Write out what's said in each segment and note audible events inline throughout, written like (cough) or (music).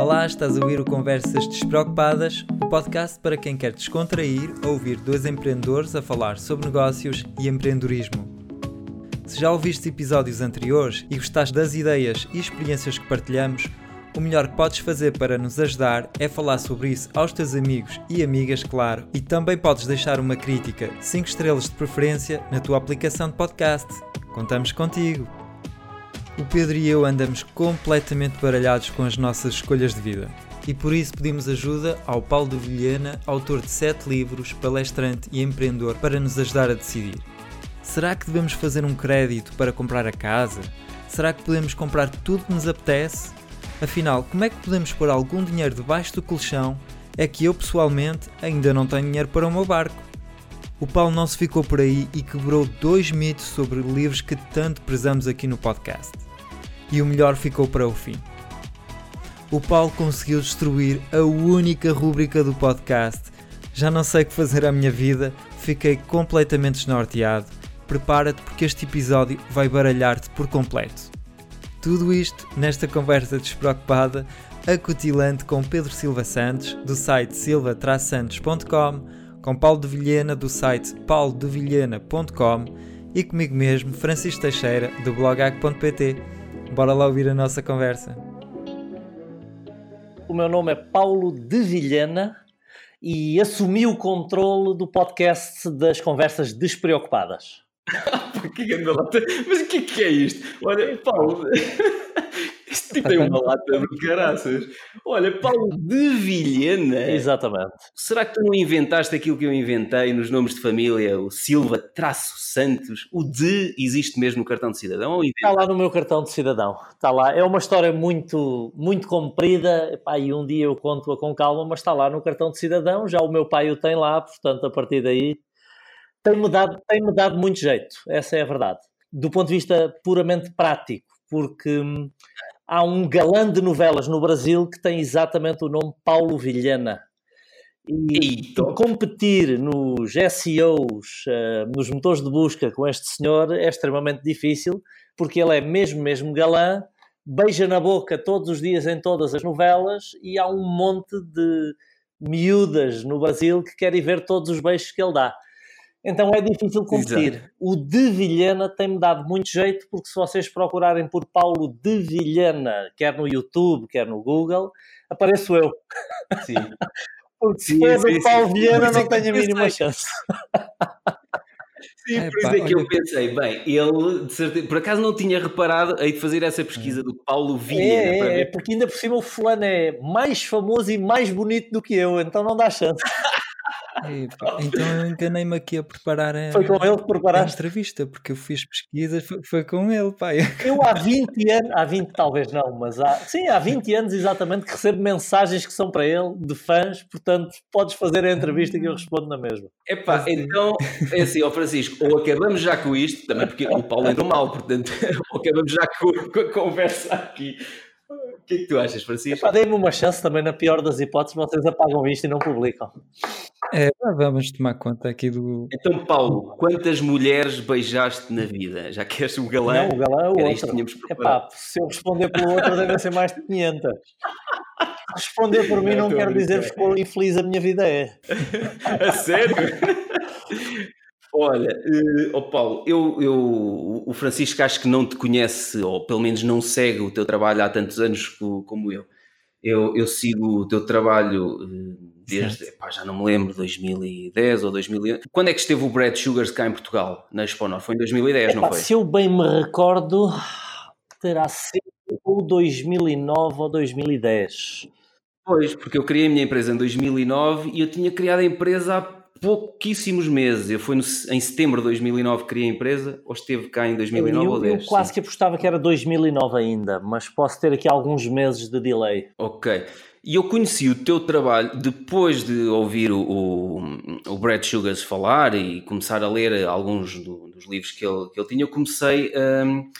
Olá, estás a ouvir o Conversas Despreocupadas, o podcast para quem quer descontrair a ouvir dois empreendedores a falar sobre negócios e empreendedorismo. Se já ouviste episódios anteriores e gostaste das ideias e experiências que partilhamos, o melhor que podes fazer para nos ajudar é falar sobre isso aos teus amigos e amigas, claro, e também podes deixar uma crítica, 5 estrelas de preferência, na tua aplicação de podcast. Contamos contigo! O Pedro e eu andamos completamente baralhados com as nossas escolhas de vida. E por isso pedimos ajuda ao Paulo de Vilhena, autor de 7 livros, palestrante e empreendedor, para nos ajudar a decidir. Será que devemos fazer um crédito para comprar a casa? Será que podemos comprar tudo que nos apetece? Afinal, como é que podemos pôr algum dinheiro debaixo do colchão? É que eu pessoalmente ainda não tenho dinheiro para o meu barco. O Paulo não se ficou por aí e quebrou dois mitos sobre livros que tanto prezamos aqui no podcast e o melhor ficou para o fim. O Paulo conseguiu destruir a única rúbrica do podcast. Já não sei o que fazer à minha vida, fiquei completamente desnorteado. Prepara-te porque este episódio vai baralhar-te por completo. Tudo isto nesta conversa despreocupada, acutilante com Pedro Silva Santos, do site silva-santos.com, com Paulo de Vilhena, do site paulodevilhena.com e comigo mesmo, Francisco Teixeira, do blogag.pt. Bora lá ouvir a nossa conversa. O meu nome é Paulo de Vilhena e assumi o controle do podcast das conversas despreocupadas. (laughs) Mas o que é que é isto? Olha, Paulo, (laughs) este tipo tem uma lata de caraças. Olha, Paulo de Vilhena. Exatamente. Será que tu não inventaste aquilo que eu inventei nos nomes de família? O Silva traço Santos? O de existe mesmo no cartão de cidadão? Está lá no meu cartão de cidadão. Está lá. É uma história muito, muito comprida. Epá, e um dia eu conto-a com calma, mas está lá no cartão de cidadão. Já o meu pai o tem lá, portanto, a partir daí tem-me dado, tem dado muito jeito. Essa é a verdade. Do ponto de vista puramente prático, porque hum, há um galã de novelas no Brasil que tem exatamente o nome Paulo Vilhena. E, e competir nos SEOs, uh, nos motores de busca com este senhor é extremamente difícil, porque ele é mesmo, mesmo galã, beija na boca todos os dias em todas as novelas e há um monte de miúdas no Brasil que querem ver todos os beijos que ele dá. Então é difícil competir. Exato. O de Vilhena tem-me dado muito jeito, porque se vocês procurarem por Paulo de Vilhena, quer no YouTube, quer no Google, apareço eu. Sim. (laughs) porque se for do Paulo. Vilhena, não tenho a mínima chance. Sim, é, por isso é que eu pensei, bem, ele de certeza, por acaso não tinha reparado aí de fazer essa pesquisa do Paulo Vilhena. É, é, é, porque ainda por cima o fulano é mais famoso e mais bonito do que eu, então não dá chance. (laughs) então eu enganei-me aqui a preparar a, foi com ele que preparaste? entrevista, porque eu fiz pesquisas, foi, foi, com ele, pai. Eu há 20 anos, há 20 talvez não, mas há, sim, há 20 anos exatamente que recebo mensagens que são para ele, de fãs, portanto podes fazer a entrevista que eu respondo na mesma. Epá, então, é assim, ó Francisco, ou acabamos já com isto, também porque o Paulo entrou mal, portanto, (laughs) ou acabamos já com, com a conversa aqui. O que é que tu achas, Francisco? Dê-me uma chance também, na pior das hipóteses, vocês apagam isto e não publicam. É, vamos tomar conta aqui do. Então, Paulo, quantas mulheres beijaste na vida? Já queres o galã? Não, o galã é o outro. Epá, se eu responder pelo outro, deve ser mais de 500. Responder por mim não, não quer dizer que infeliz a minha vida é. (laughs) A sério? Olha, uh, oh Paulo, eu, eu, o Francisco acho que não te conhece, ou pelo menos não segue o teu trabalho há tantos anos como eu. Eu, eu sigo o teu trabalho uh, desde, epá, já não me lembro, 2010 ou 2011. Quando é que esteve o Brad Sugars cá em Portugal, na Exponor? Foi em 2010, epá, não foi? Se eu bem me recordo, terá sido ou 2009 ou 2010. Pois, porque eu criei a minha empresa em 2009 e eu tinha criado a empresa há pouquíssimos meses. Eu fui no, em setembro de 2009 que criei a empresa, ou esteve cá em 2009 eu, ou 10? Eu quase sim. que apostava que era 2009 ainda, mas posso ter aqui alguns meses de delay. Ok. E eu conheci o teu trabalho depois de ouvir o, o, o Brad Sugars falar e começar a ler alguns do, dos livros que ele, que ele tinha. Eu comecei a. Um,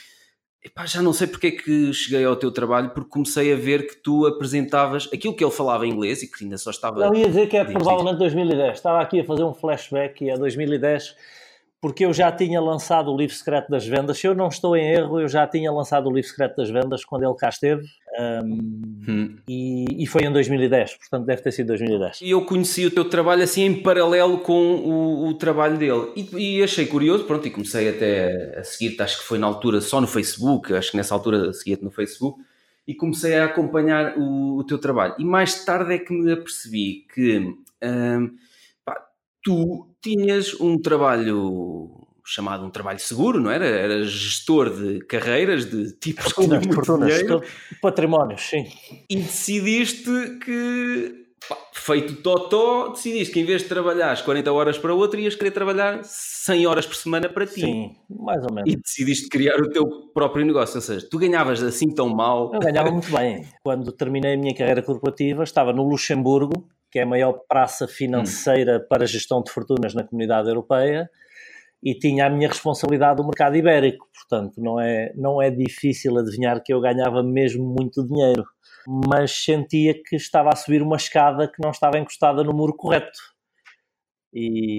Epá, já não sei porque é que cheguei ao teu trabalho, porque comecei a ver que tu apresentavas aquilo que ele falava em inglês e que ainda só estava. Não ia dizer que é provavelmente 2010. Estava aqui a fazer um flashback e é 2010. Porque eu já tinha lançado o livro secreto das vendas. Se eu não estou em erro, eu já tinha lançado o livro secreto das vendas quando ele cá esteve. Um, hum. e, e, foi em 2010, portanto deve ter sido 2010. E eu conheci o teu trabalho assim em paralelo com o, o trabalho dele e, e, achei curioso, pronto, e comecei até a seguir-te, acho que foi na altura só no Facebook, acho que nessa altura seguia-te no Facebook, e comecei a acompanhar o, o, teu trabalho. E mais tarde é que me apercebi que um, tu tinhas um trabalho chamado um trabalho seguro, não era? Era gestor de carreiras, de tipos fortunas, de fortunas, patrimónios, sim. E decidiste que, pá, feito totó, decidiste que em vez de trabalhar as 40 horas para outro, ias querer trabalhar 100 horas por semana para ti. Sim, mais ou menos. E decidiste criar o teu próprio negócio, ou seja, tu ganhavas assim tão mal. Eu ganhava muito bem. Quando terminei a minha carreira corporativa, estava no Luxemburgo, que é a maior praça financeira hum. para gestão de fortunas na comunidade europeia, e tinha a minha responsabilidade do mercado ibérico, portanto não é, não é difícil adivinhar que eu ganhava mesmo muito dinheiro, mas sentia que estava a subir uma escada que não estava encostada no muro correto. E,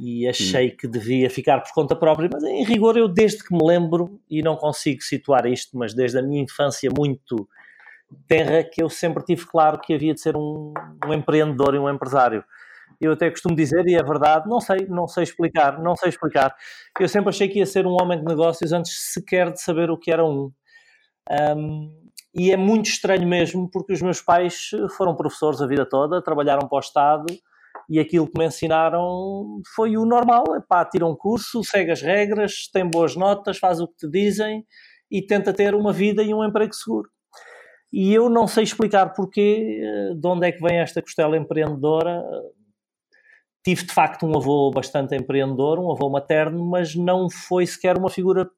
e achei hum. que devia ficar por conta própria, mas em rigor eu desde que me lembro, e não consigo situar isto, mas desde a minha infância muito terra que eu sempre tive claro que havia de ser um, um empreendedor e um empresário. Eu até costumo dizer, e é verdade, não sei, não sei explicar, não sei explicar. Eu sempre achei que ia ser um homem de negócios antes sequer de saber o que era um. um e é muito estranho mesmo, porque os meus pais foram professores a vida toda, trabalharam para o Estado, e aquilo que me ensinaram foi o normal, pá, tira um curso, segue as regras, tem boas notas, faz o que te dizem e tenta ter uma vida e um emprego seguro. E eu não sei explicar porquê, eh, de onde é que vem esta costela empreendedora. Tive de facto um avô bastante empreendedor, um avô materno, mas não foi sequer uma figura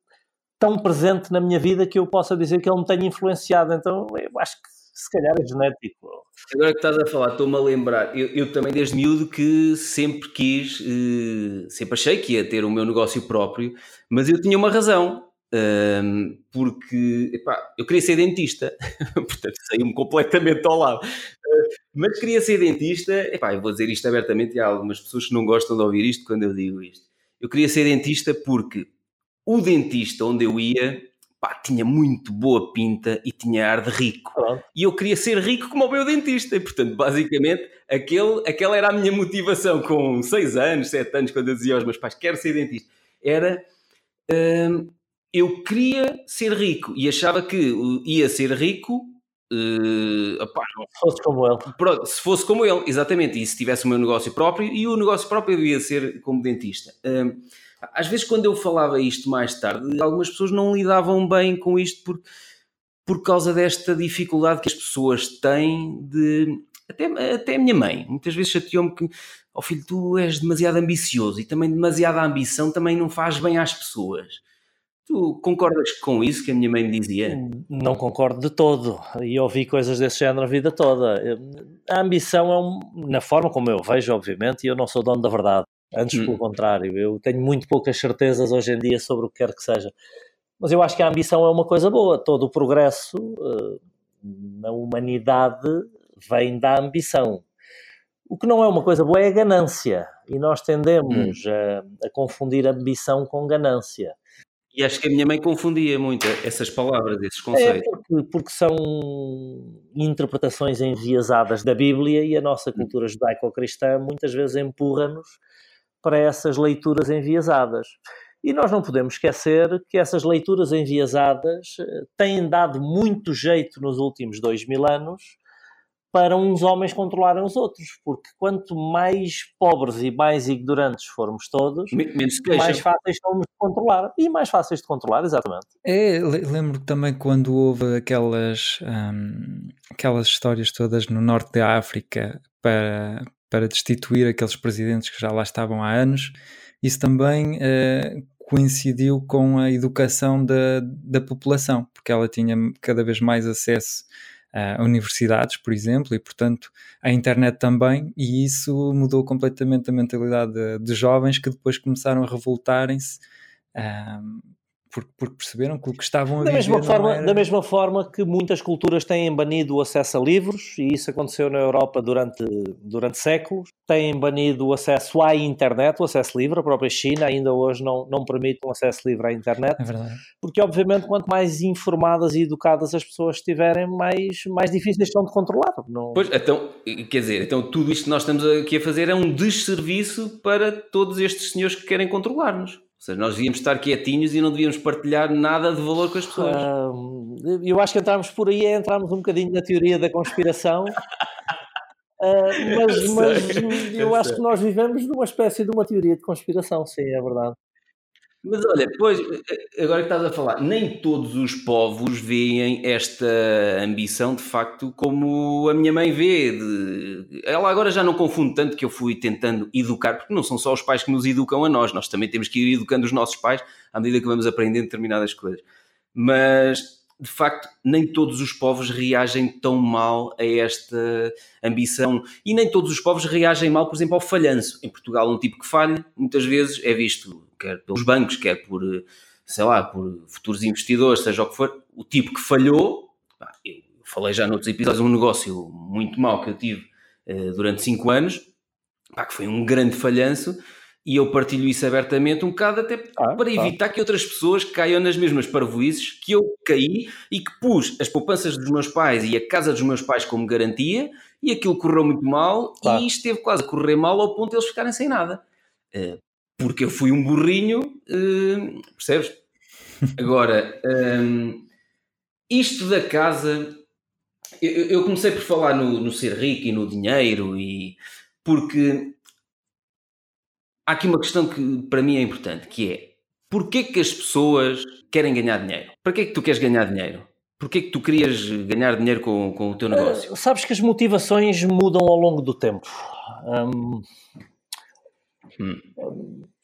tão presente na minha vida que eu possa dizer que ele me tenha influenciado. Então eu acho que se calhar é genético. Agora que estás a falar, estou-me a lembrar, eu, eu, também desde miúdo que sempre quis, eh, sempre achei que ia ter o meu negócio próprio, mas eu tinha uma razão, um, porque epá, eu queria ser dentista, (laughs) portanto saiu-me completamente ao lado. Uh, mas queria ser dentista, epá, eu vou dizer isto abertamente, e há algumas pessoas que não gostam de ouvir isto quando eu digo isto. Eu queria ser dentista porque o dentista onde eu ia pá, tinha muito boa pinta e tinha ar de rico. E eu queria ser rico como o meu dentista. E, portanto, basicamente, aquele, aquela era a minha motivação com 6 anos, 7 anos, quando eu dizia aos meus pais: quero ser dentista. Era eu queria ser rico e achava que ia ser rico. Uh, opá, se fosse como ele. Se fosse como ele, exatamente. E se tivesse o meu negócio próprio, e o negócio próprio devia ser como dentista. Uh, às vezes, quando eu falava isto mais tarde, algumas pessoas não lidavam bem com isto por, por causa desta dificuldade que as pessoas têm de. Até, até a minha mãe, muitas vezes chateou-me que, ó oh filho, tu és demasiado ambicioso e também demasiada ambição também não faz bem às pessoas. Tu concordas com isso que a minha mãe me dizia? Não concordo de todo. E ouvi coisas desse género a vida toda. A ambição é um, na forma como eu vejo, obviamente, e eu não sou dono da verdade. Antes, hum. pelo contrário, eu tenho muito poucas certezas hoje em dia sobre o que quer que seja. Mas eu acho que a ambição é uma coisa boa. Todo o progresso uh, na humanidade vem da ambição. O que não é uma coisa boa é a ganância. E nós tendemos hum. a, a confundir ambição com ganância. E acho que a minha mãe confundia muito essas palavras, esses é, conceitos. É porque, porque são interpretações enviesadas da Bíblia e a nossa cultura judaico-cristã muitas vezes empurra-nos para essas leituras enviesadas. E nós não podemos esquecer que essas leituras enviesadas eh, têm dado muito jeito nos últimos dois mil anos para uns homens controlarem os outros, porque quanto mais pobres e mais ignorantes formos todos, mais fáceis somos de controlar. E mais fáceis de controlar, exatamente. É, lembro também quando houve aquelas, hum, aquelas histórias todas no norte da África para, para destituir aqueles presidentes que já lá estavam há anos, isso também uh, coincidiu com a educação da, da população, porque ela tinha cada vez mais acesso uh, universidades, por exemplo, e portanto a internet também, e isso mudou completamente a mentalidade de, de jovens que depois começaram a revoltarem-se uh, porque, porque perceberam que o que estavam a da mesma forma era... Da mesma forma que muitas culturas têm banido o acesso a livros, e isso aconteceu na Europa durante, durante séculos, têm banido o acesso à internet, o acesso livre, a própria China ainda hoje não, não permite um acesso livre à internet, é verdade. porque obviamente quanto mais informadas e educadas as pessoas estiverem, mais, mais difíceis são de controlar. Não... Pois, então, quer dizer, então tudo isto que nós estamos aqui a fazer é um desserviço para todos estes senhores que querem controlar-nos. Ou seja, nós devíamos estar quietinhos e não devíamos partilhar nada de valor com as pessoas. Uh, eu acho que entrarmos por aí é entrarmos um bocadinho na teoria da conspiração. Uh, (laughs) mas, eu mas eu, eu acho sei. que nós vivemos numa espécie de uma teoria de conspiração, sim, é verdade. Mas olha, pois, agora que estás a falar, nem todos os povos veem esta ambição de facto como a minha mãe vê. De... Ela agora já não confunde tanto que eu fui tentando educar, porque não são só os pais que nos educam a nós, nós também temos que ir educando os nossos pais à medida que vamos aprendendo determinadas coisas. Mas de facto, nem todos os povos reagem tão mal a esta ambição e nem todos os povos reagem mal, por exemplo, ao falhanço. Em Portugal, um tipo que falha, muitas vezes é visto, quer pelos bancos, quer por, sei lá, por futuros investidores, seja o que for. O tipo que falhou, eu falei já noutros episódios, um negócio muito mau que eu tive uh, durante 5 anos, que foi um grande falhanço, e eu partilho isso abertamente um bocado até ah, para evitar ah. que outras pessoas caiam nas mesmas parvoices que eu caí e que pus as poupanças dos meus pais e a casa dos meus pais como garantia e aquilo correu muito mal ah. e esteve quase a correr mal ao ponto de eles ficarem sem nada. Uh, porque eu fui um burrinho, uh, percebes? (laughs) Agora, um, isto da casa, eu, eu, comecei por falar no, no ser rico e no dinheiro e porque há aqui uma questão que para mim é importante, que é porquê que as pessoas querem ganhar dinheiro? Para que é que tu queres ganhar dinheiro? Porquê que tu querias ganhar dinheiro com, com o teu negócio? Uh, sabes que as motivações mudam ao longo do tempo. Um, hum.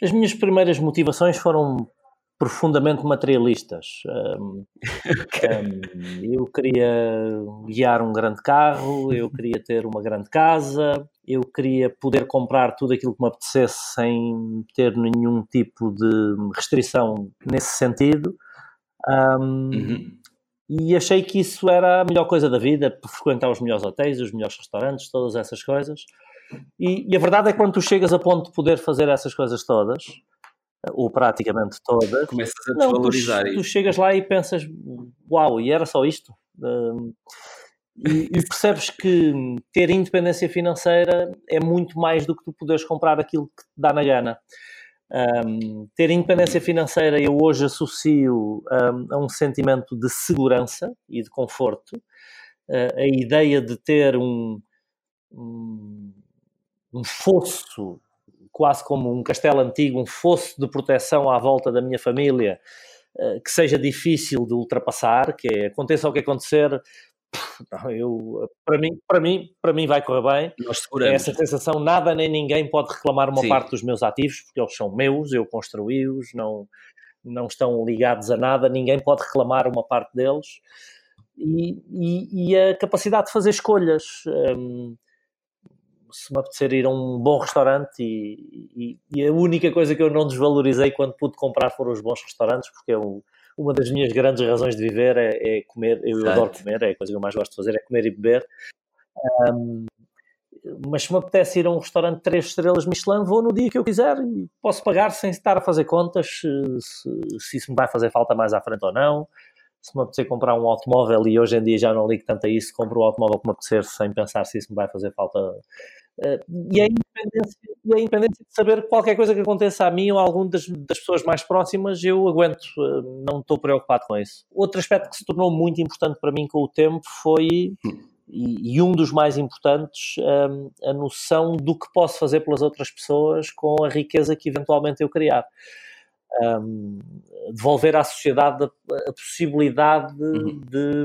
As minhas primeiras motivações foram profundamente materialistas. Um, um, (laughs) eu queria guiar um grande carro, eu queria ter uma grande casa, eu queria poder comprar tudo aquilo que me apetecesse sem ter nenhum tipo de restrição nesse sentido. Um, uhum. E achei que isso era a melhor coisa da vida, frequentar os melhores hotéis, os melhores restaurantes, todas essas coisas. E, e a verdade é que quando tu chegas a ponto de poder fazer essas coisas todas, ou praticamente todas, começas a desvalorizar não, tu, tu, chegas lá e pensas, uau, e era só isto? Um, e, e, percebes que ter independência financeira é muito mais do que tu poderes comprar aquilo que te dá na gana. Um, ter independência financeira eu hoje associo um, a um sentimento de segurança e de conforto. Uh, a ideia de ter um, um, um fosso quase como um castelo antigo, um fosso de proteção à volta da minha família uh, que seja difícil de ultrapassar, que é, aconteça o que acontecer, eu, para, mim, para, mim, para mim vai correr bem. É essa sensação, nada nem ninguém pode reclamar uma Sim. parte dos meus ativos, porque eles são meus, eu construí-os, não, não estão ligados a nada, ninguém pode reclamar uma parte deles. E, e, e a capacidade de fazer escolhas. Um, se me apetecer ir a um bom restaurante e, e, e, a única coisa que eu não desvalorizei quando pude comprar foram os bons restaurantes, porque eu, uma das minhas grandes razões de viver é, é comer, eu Exato. adoro comer, é a coisa que eu mais gosto de fazer, é comer e beber. Um, mas se me apetece ir a um restaurante de 3 estrelas Michelin, vou no dia que eu quiser e posso pagar sem estar a fazer contas se, se isso me vai fazer falta mais à frente ou não. Se me apetecer comprar um automóvel e hoje em dia já não ligo tanto a isso, compro o automóvel que me apetecer sem pensar se isso me vai fazer falta. Uh, e, a independência, e a independência de saber qualquer coisa que aconteça a mim ou a algum das, das pessoas mais próximas, eu aguento, uh, não estou preocupado com isso. Outro aspecto que se tornou muito importante para mim com o tempo foi. E, e, um dos mais importantes, um, a noção do que posso fazer pelas outras pessoas com a riqueza que eventualmente eu criar. Um, devolver à sociedade a, a possibilidade uhum. de,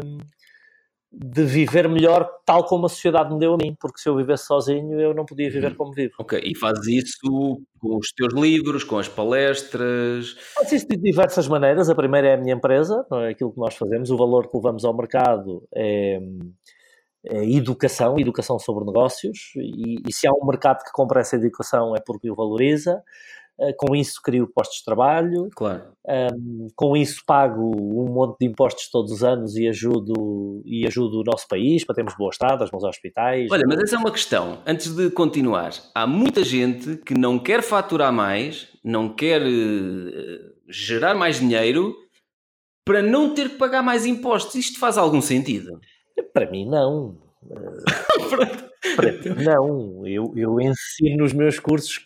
de viver melhor tal como a sociedade me deu a mim, porque se eu vivesse sozinho eu não podia viver uhum. como vivo. Ok, e fazes isso com os teus livros, com as palestras? Faço isso de diversas maneiras. A primeira é a minha empresa, não é aquilo que nós fazemos, o valor que levamos ao mercado é é educação, educação sobre negócios, e, e, se há um mercado que compra essa educação é porque o valoriza. Uh, com isso crio postos de trabalho, claro. um, com isso pago um monte de impostos todos os anos e ajudo, e ajudo o nosso país para termos boas estradas, bons hospitais. Olha, mas essa é uma questão. Antes de continuar, há muita gente que não quer faturar mais, não quer uh, gerar mais dinheiro para não ter que pagar mais impostos. Isto faz algum sentido? Para mim, não. (laughs) para mim, não. Eu, eu ensino nos meus cursos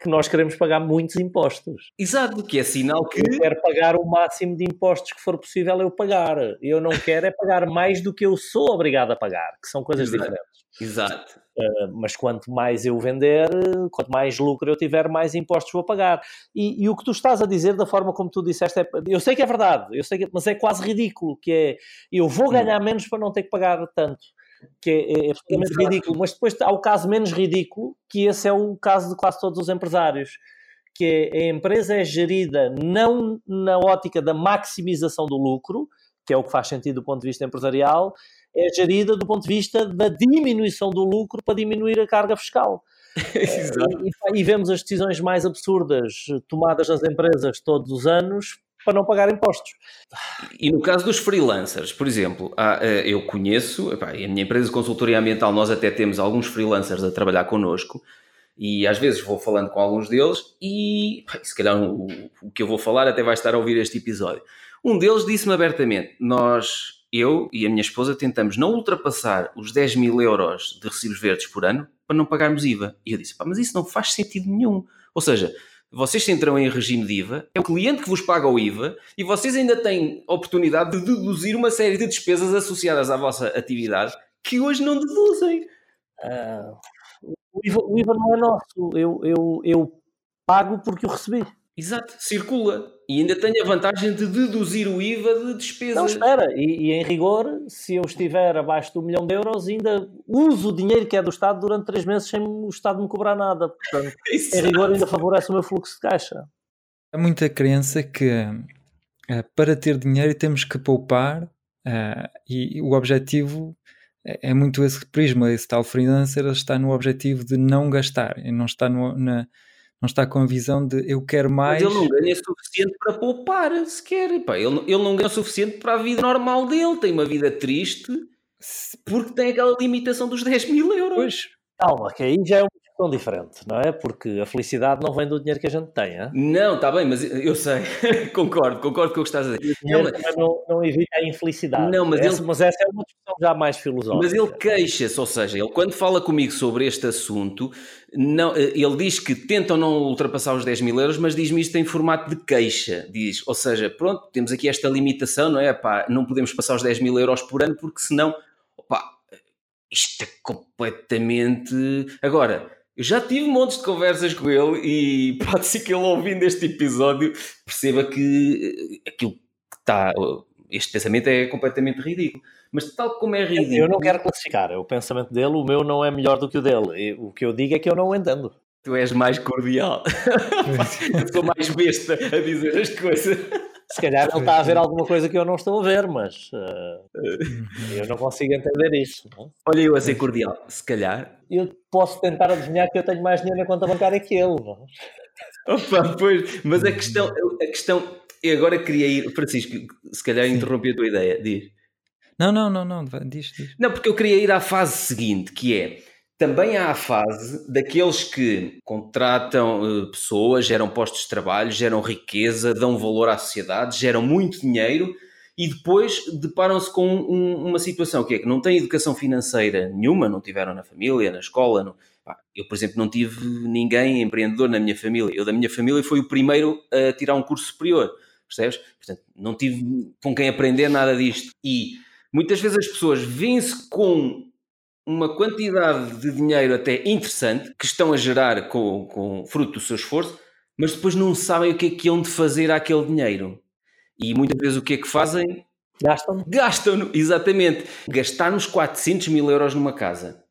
que nós queremos pagar muitos impostos. Exato, que é sinal que. Eu quero pagar o máximo de impostos que for possível eu pagar. Eu não quero é pagar mais do que eu sou obrigado a pagar, que são coisas Exato. diferentes. Exato. Uh, mas quanto mais eu vender, quanto mais lucro eu tiver, mais impostos vou pagar. E, e, o que tu estás a dizer, da forma como tu disseste, é, eu sei que é verdade, eu sei que, mas é quase ridículo, que é, eu vou hum. ganhar menos para não ter que pagar tanto. Que é, é absolutamente ridículo. Mas depois há o caso menos ridículo, que esse é o caso de quase todos os empresários. Que é, a empresa é gerida não na ótica da maximização do lucro, que é o que faz sentido do ponto de vista empresarial, é gerida do ponto de vista da diminuição do lucro para diminuir a carga fiscal. (laughs) e, e, vemos as decisões mais absurdas tomadas nas empresas todos os anos para não pagar impostos. E no caso dos freelancers, por exemplo, eh, eu conheço, a minha empresa de consultoria ambiental, nós até temos alguns freelancers a trabalhar connosco e às vezes vou falando com alguns deles e se calhar o, o que eu vou falar até vai estar a ouvir este episódio. Um deles disse-me abertamente: Nós eu e a minha esposa tentamos não ultrapassar os 10 mil euros de recibos verdes por ano para não pagarmos IVA. E eu disse, pá, mas isso não faz sentido nenhum. Ou seja, vocês entram em regime de IVA, é o cliente que vos paga o IVA e vocês ainda têm oportunidade de deduzir uma série de despesas associadas à vossa atividade que hoje não deduzem. Uh, o, IVA, o, IVA, não é nosso, eu, eu, eu pago porque o recebi. Exato, circula. E ainda tem a vantagem de deduzir o IVA de despesas. Não, espera, e, e, em rigor, se eu estiver abaixo do milhão de euros, ainda uso o dinheiro que é do Estado durante três meses sem o Estado me cobrar nada. Portanto, (laughs) em rigor, ainda favorece o meu fluxo de caixa. Há muita crença que uh, para ter dinheiro temos que poupar, uh, e, o objetivo é, é muito esse prisma, esse tal freelancer está no objetivo de não gastar, e não está no, na não está com a visão de eu quero mais. Mas ele não ganha suficiente para poupar sequer. Pá, ele, ele não ganha o suficiente para a vida normal dele. Tem uma vida triste porque tem aquela limitação dos 10 mil euros. Pois. Calma, que aí já é uma questão diferente, não é? Porque a felicidade não vem do dinheiro que a gente tem, é? Não, está bem, mas eu sei, (laughs) concordo, concordo com o que estás a dizer. Não, mas... não, não, evita a infelicidade. Não, mas, essa, ele... mas essa é uma discussão já mais filosófica. Mas ele queixa-se, ou seja, ele quando fala comigo sobre este assunto, não, eh, ele diz que tentam não ultrapassar os 10 mil euros, mas diz-me isto em formato de queixa. Diz, ou seja, pronto, temos aqui esta limitação, não é? Pá, não podemos passar os 10 mil euros por ano, porque senão, opá, isto é completamente. Agora, eu já tive montes de conversas com ele e (laughs) pode ser que ele ouvindo este episódio perceba que eh, aquilo que está. Este pensamento é completamente ridículo. Mas tal como é ridículo. Eu não quero classificar. O pensamento dele, o meu não é melhor do que o dele. O que eu digo é que eu não o entendo. Tu és mais cordial. eu sou mais besta a dizer as coisas. Se calhar ele está a ver alguma coisa que eu não estou a ver, mas uh, eu não consigo entender isso. Não? Olha, eu a ser cordial, se calhar. Eu posso tentar adivinhar que eu tenho mais dinheiro na conta bancária que ele. Não? Opa, pois, mas a questão, a questão, eu agora queria ir, Francisco, se calhar interrompi a tua ideia, diz. Não, não, não, não, diz, diz. Não, porque eu queria ir à fase seguinte, que é também há a fase daqueles que contratam uh, pessoas, geram postos de trabalho, geram riqueza, dão valor à sociedade, geram muito dinheiro e depois deparam-se com um, uma situação que é que não têm educação financeira nenhuma, não tiveram na família, na escola. No, eu, por exemplo, não tive ninguém empreendedor na minha família. Eu, da minha família, fui o primeiro a tirar um curso superior, percebes? Portanto, não tive com quem aprender nada disto. E muitas vezes as pessoas vêm-se com uma quantidade de dinheiro até interessante que estão a gerar com, com fruto do seu esforço, mas depois não sabem o que é que hão de fazer àquele dinheiro. E muitas vezes o que é que fazem? Gastam-no. Gastam-no, exatamente. Gastar-nos 400 mil euros numa casa,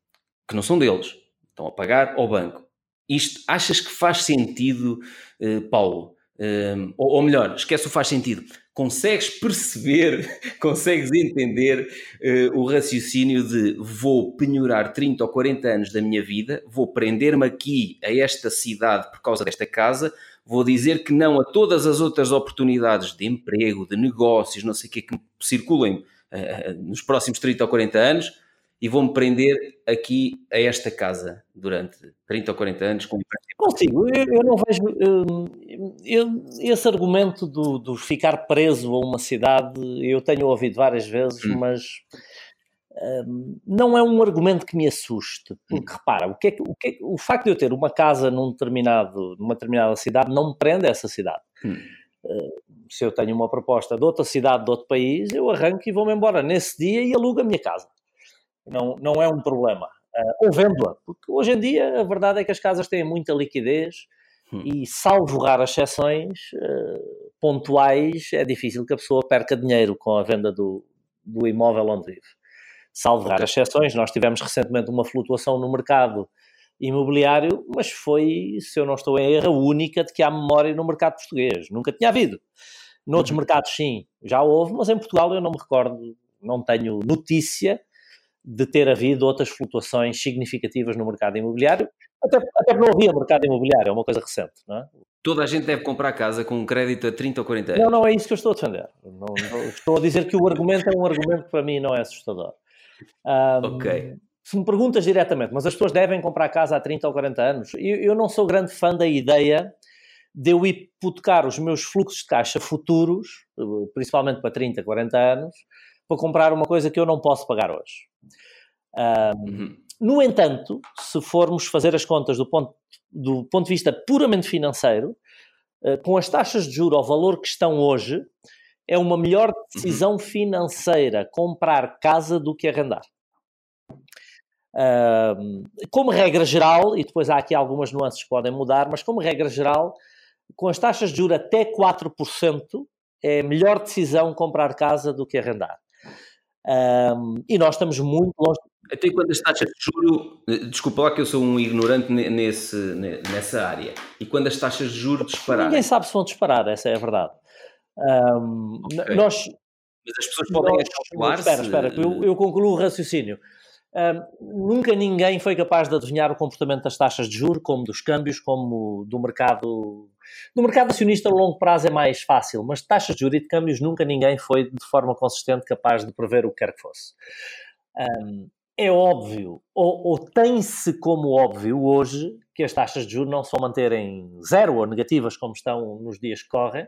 que não são deles, estão a pagar ao banco. Isto achas que faz sentido, eh, Paulo? Um, ou, ou, melhor, esquece o faz sentido. Consegues perceber, (laughs) consegues entender uh, o raciocínio de vou penhorar 30 ou 40 anos da minha vida, vou prender-me aqui a esta cidade por causa desta casa, vou dizer que não a todas as outras oportunidades de emprego, de negócios, não sei o que, que circulem uh, nos próximos 30 ou 40 anos e vou-me prender aqui a esta casa durante 30 ou 40 anos com Consigo, eu, eu não vejo eu, esse argumento do, do, ficar preso a uma cidade, eu tenho ouvido várias vezes, hum. mas um, não é um argumento que me assuste, porque hum. repara, o, que é que, o, que é, o facto de eu ter uma casa num determinado, numa determinada cidade não me prende a essa cidade. Hum. Uh, se eu tenho uma proposta de outra cidade, de outro país, eu arranco e vou-me embora nesse dia e alugo a minha casa não, não é um problema. Uh, ou vendo-a, porque hoje em dia a verdade é que as casas têm muita liquidez hum. e, salvo raras exceções uh, pontuais, é difícil que a pessoa perca dinheiro com a venda do, do imóvel onde vive. Salvo raras exceções, nós tivemos recentemente uma flutuação no mercado imobiliário, mas foi, se eu não estou em erro, a única de que há memória no mercado português. Nunca tinha havido. Noutros uhum. mercados, sim, já houve, mas em Portugal eu não me recordo, não tenho notícia de ter havido outras flutuações significativas no mercado imobiliário, até, até porque não havia mercado imobiliário, é uma coisa recente, não é? Toda a gente deve comprar casa com um crédito a 30 ou 40 anos. Não, não é isso que eu estou a defender. Não, não, estou a dizer que o argumento é um argumento que para mim não é assustador. Um, ok. Se me perguntas diretamente, mas as pessoas devem comprar casa há 30 ou 40 anos, eu, eu não sou grande fã da ideia de eu hipotecar os meus fluxos de caixa futuros, principalmente para 30, 40 anos, para comprar uma coisa que eu não posso pagar hoje. Um, uhum. No entanto, se formos fazer as contas do ponto, do ponto de vista puramente financeiro, uh, com as taxas de juro ao valor que estão hoje, é uma melhor decisão uhum. financeira comprar casa do que arrendar. Uh, como regra geral, e depois há aqui algumas nuances que podem mudar, mas como regra geral, com as taxas de juros até 4%, é melhor decisão comprar casa do que arrendar. Um, e nós estamos muito longe. Até quando as taxas de juro, eh, desculpa lá que eu sou um ignorante nesse, nessa área, e quando as taxas de juro dispararem? Ninguém sabe se vão disparar, essa é a verdade. Um, okay. Nós, Mas as pessoas podem calcular Espera, espera, eu, eu concluo o raciocínio. Um, nunca ninguém foi capaz de adivinhar o comportamento das taxas de juro, como dos câmbios, como do mercado. Do mercado acionista a longo prazo é mais fácil, mas taxas de juros e de câmbios nunca ninguém foi de forma consistente capaz de prever o que quer que fosse. Um, é óbvio, ou, ou tem-se como óbvio hoje, que as taxas de juros não se vão manter em zero ou negativas como estão nos dias que correm,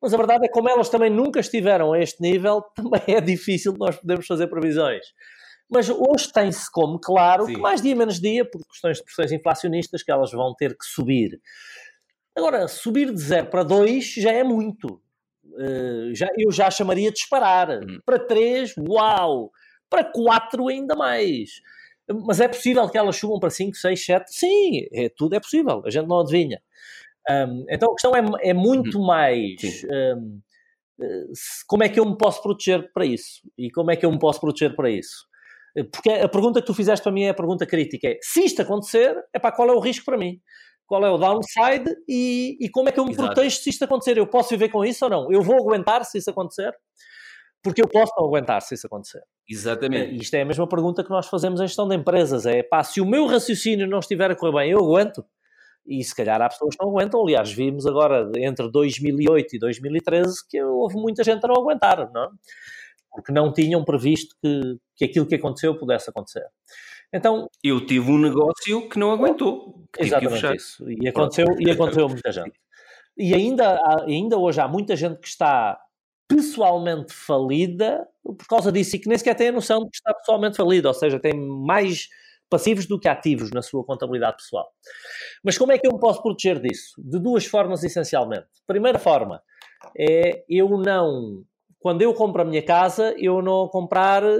mas a verdade é que como elas também nunca estiveram a este nível, (laughs) também é difícil nós podermos fazer previsões. Mas hoje tem-se como claro Sim. que mais dia menos dia, por questões de pressões inflacionistas, que elas vão ter que subir. Agora, subir de 0 para 2 já é muito. Uh, já, eu já chamaria de disparar. Hum. Para 3, uau! Para 4, ainda mais. Mas é possível que elas subam para 5, 6, 7? Sim, é, tudo é possível. A gente não adivinha. Um, então a questão é, é muito hum. mais. Um, como é que eu me posso proteger para isso? E como é que eu me posso proteger para isso? Porque a pergunta que tu fizeste para mim é a pergunta crítica: é se isto acontecer, é para qual é o risco para mim? Qual é o downside e, e como é que eu me Exato. protejo se isto acontecer? Eu posso viver com isso ou não? Eu vou aguentar se isso acontecer? Porque eu posso não aguentar se isso acontecer. Exatamente. E isto é a mesma pergunta que nós fazemos em gestão de empresas: é pá, se o meu raciocínio não estiver a correr bem, eu aguento. E se calhar há pessoas que não aguentam. Aliás, vimos agora entre 2008 e 2013 que houve muita gente a não aguentar, não é? porque não tinham previsto que, que aquilo que aconteceu pudesse acontecer. Então, eu tive um negócio que não aguentou. Exatamente isso. E aconteceu, e (laughs) aconteceu muita gente. E ainda, ainda hoje há muita gente que está pessoalmente falida por causa disso e que nem sequer tem a noção de que está pessoalmente falida, ou seja, tem mais passivos do que ativos na sua contabilidade pessoal. Mas como é que eu me posso proteger disso? De duas formas, essencialmente. Primeira forma é eu não quando eu compro a minha casa, eu não comprar eh,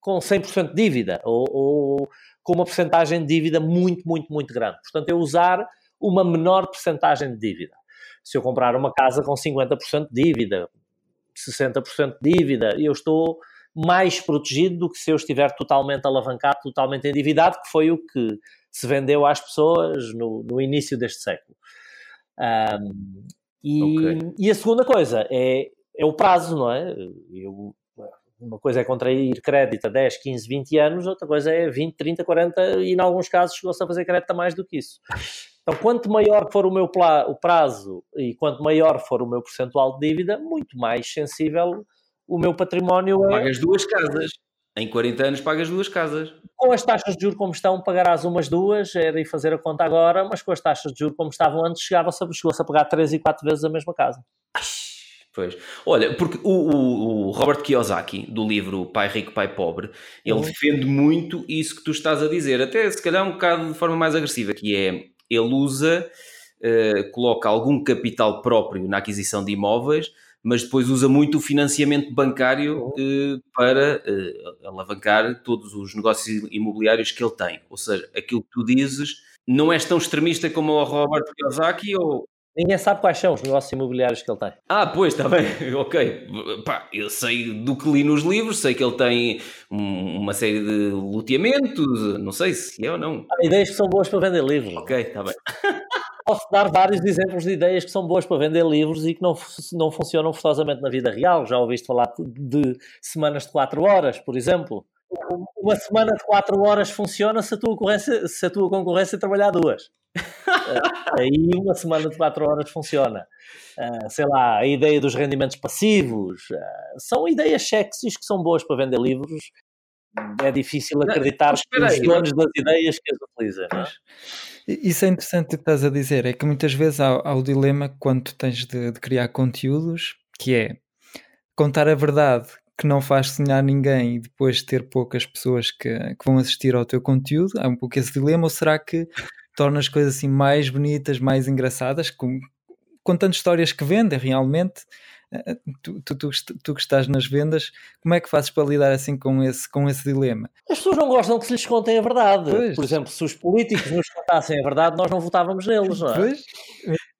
com 100% de dívida ou, ou com uma porcentagem de dívida muito, muito, muito grande. Portanto, eu usar uma menor porcentagem de dívida. Se eu comprar uma casa com 50% de dívida, 60% de dívida, eu estou mais protegido do que se eu estiver totalmente alavancado, totalmente endividado, que foi o que se vendeu às pessoas no, no início deste século. Um, e, okay. e, a segunda coisa é é o prazo, não é? Eu, uma coisa é contrair crédito a 10, 15, 20 anos, outra coisa é 20, 30, 40 e, em alguns casos, chegou-se a fazer crédito a mais do que isso. Então, quanto maior for o meu prazo e quanto maior for o meu percentual de dívida, muito mais sensível o meu património é. Pagas duas casas. Em 40 anos pagas duas casas. Com as taxas de juros como estão, pagarás umas duas, era ir fazer a conta agora, mas com as taxas de juros como estavam antes, chegava-se chegou-se a pagar três e quatro vezes a mesma casa. Pois. Olha, porque o, o, o, Robert Kiyosaki, do livro Pai Rico, Pai Pobre, ele uhum. defende muito isso que tu estás a dizer, até se calhar um bocado de forma mais agressiva, que é, ele usa, uh, coloca algum capital próprio na aquisição de imóveis, mas depois usa muito o financiamento bancário uh, para uh, alavancar todos os negócios imobiliários que ele tem. Ou seja, aquilo que tu dizes não és tão extremista como o Robert Kiyosaki ou... Ninguém sabe quais são os negócios imobiliários que ele tem. Ah, pois, está bem, (laughs) ok. Pá, eu sei do que li nos livros, sei que ele tem uma série de loteamentos, não sei se é ou não. Há ideias que são boas para vender livros. Ok, está bem. (laughs) posso dar vários exemplos de ideias que são boas para vender livros e que não, não funcionam forçosamente na vida real. Já ouviste falar de semanas de 4 horas, por exemplo. Uma semana de 4 horas funciona se a tua concorrência, se a tua concorrência trabalhar duas. Aí uma semana de 4 horas funciona. Uh, sei lá, a ideia dos rendimentos passivos. Uh, são ideias sexys que são boas para vender livros. É difícil acreditar não, nos donos das ideias que as utilizam. Não é? Isso é interessante o que estás a dizer, é que muitas vezes há, há o dilema quando tu tens de, de, criar conteúdos, que é contar a verdade que não faz sonhar ninguém e depois ter poucas pessoas que, que vão assistir ao teu conteúdo, há um pouco esse dilema, ou será que torna as coisas assim mais bonitas, mais engraçadas, com, contando histórias que vendem realmente, tu, tu, tu, tu, que estás nas vendas, como é que fazes para lidar assim com esse, com esse dilema? As pessoas não gostam que se lhes contem a verdade. Pois. Por exemplo, se os políticos nos contassem a verdade, nós não votávamos neles, não é? Pois.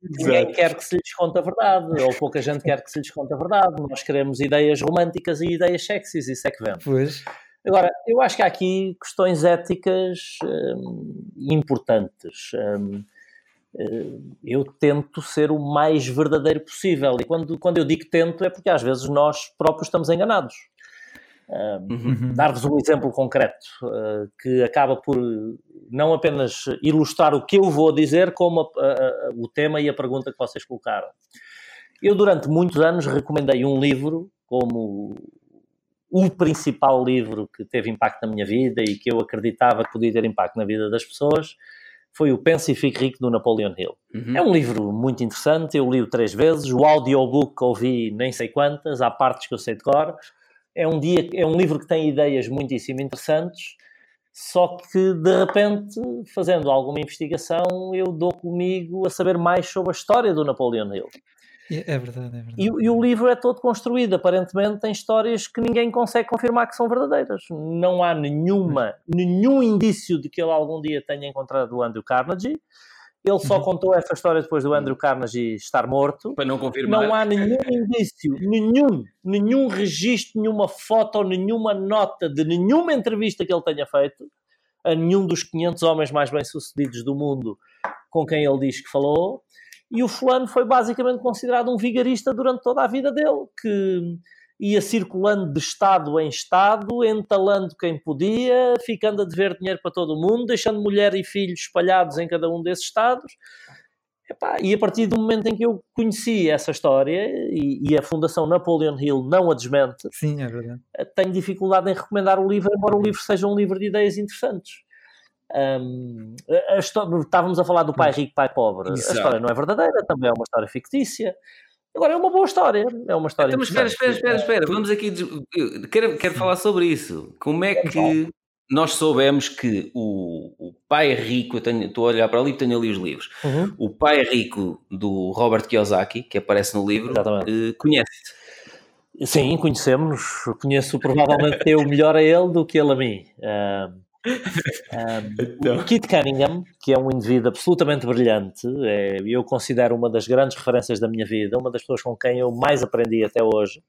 Ninguém quer que se lhes conte a verdade, ou pouca gente quer que se lhes conte a verdade. Nós queremos ideias românticas e ideias sexys, isso é que vemos. Pois. Agora, eu acho que há aqui questões éticas hum, importantes. Hum, eh, eu tento ser o mais verdadeiro possível. E quando, quando eu digo tento é porque às vezes nós próprios estamos enganados. Uhum. Dar-vos um exemplo concreto uh, que acaba por não apenas ilustrar o que eu vou dizer, como a, a, o tema e a pergunta que vocês colocaram. Eu, durante muitos anos, recomendei um livro como o principal livro que teve impacto na minha vida e que eu acreditava que podia ter impacto na vida das pessoas, foi o Pense e Fique Rico do Napoleon Hill. Uhum. É um livro muito interessante, eu li-o três vezes, o audiobook ouvi nem sei quantas, há partes que eu sei de cor. É um, dia, é um livro que tem ideias muitíssimo interessantes, só que de repente, fazendo alguma investigação, eu dou comigo a saber mais sobre a história do Napoleon Hill. É verdade, é verdade. E, e, o livro é todo construído, aparentemente, em histórias que ninguém consegue confirmar que são verdadeiras. Não há nenhuma, nenhum indício de que ele algum dia tenha encontrado o Andrew Carnegie. Ele só uhum. contou essa história depois do Andrew Carnegie estar morto. Para não confirmar. Não há nenhum indício, nenhum, nenhum registro, nenhuma foto, nenhuma nota de nenhuma entrevista que ele tenha feito a nenhum dos 500 homens mais bem-sucedidos do mundo com quem ele diz que falou e o fulano foi basicamente considerado um vigarista durante toda a vida dele, que ia circulando de estado em estado, entalando quem podia, ficando a dever dinheiro para todo o mundo, deixando mulher e filhos espalhados em cada um desses estados. Epá, e a partir do momento em que eu conheci essa história e, e, a Fundação Napoleon Hill não a desmente, Sim, é verdade. tenho dificuldade em recomendar o livro, embora o livro seja um livro de ideias interessantes. Um, a história, estávamos a falar do pai rico, pai pobre. Exato. A história não é verdadeira, também é uma história fictícia. Agora é uma boa história, é uma história. Então, mas espera, espera, espera, espera. Vamos aqui. Quero, quero falar sobre isso. Como é que nós soubemos que o, o pai rico, eu tenho, estou a olhar para ali e tenho ali os livros. Uhum. O pai rico do Robert Kiyosaki, que aparece no livro, uh, conhece-te. Sim, conhecemos. Conheço provavelmente (laughs) eu melhor a ele do que ele a mim. Uh, um, então. O Kit Cunningham, que é um indivíduo absolutamente brilhante, é, eu considero uma das grandes referências da minha vida, uma das pessoas com quem eu mais aprendi até hoje,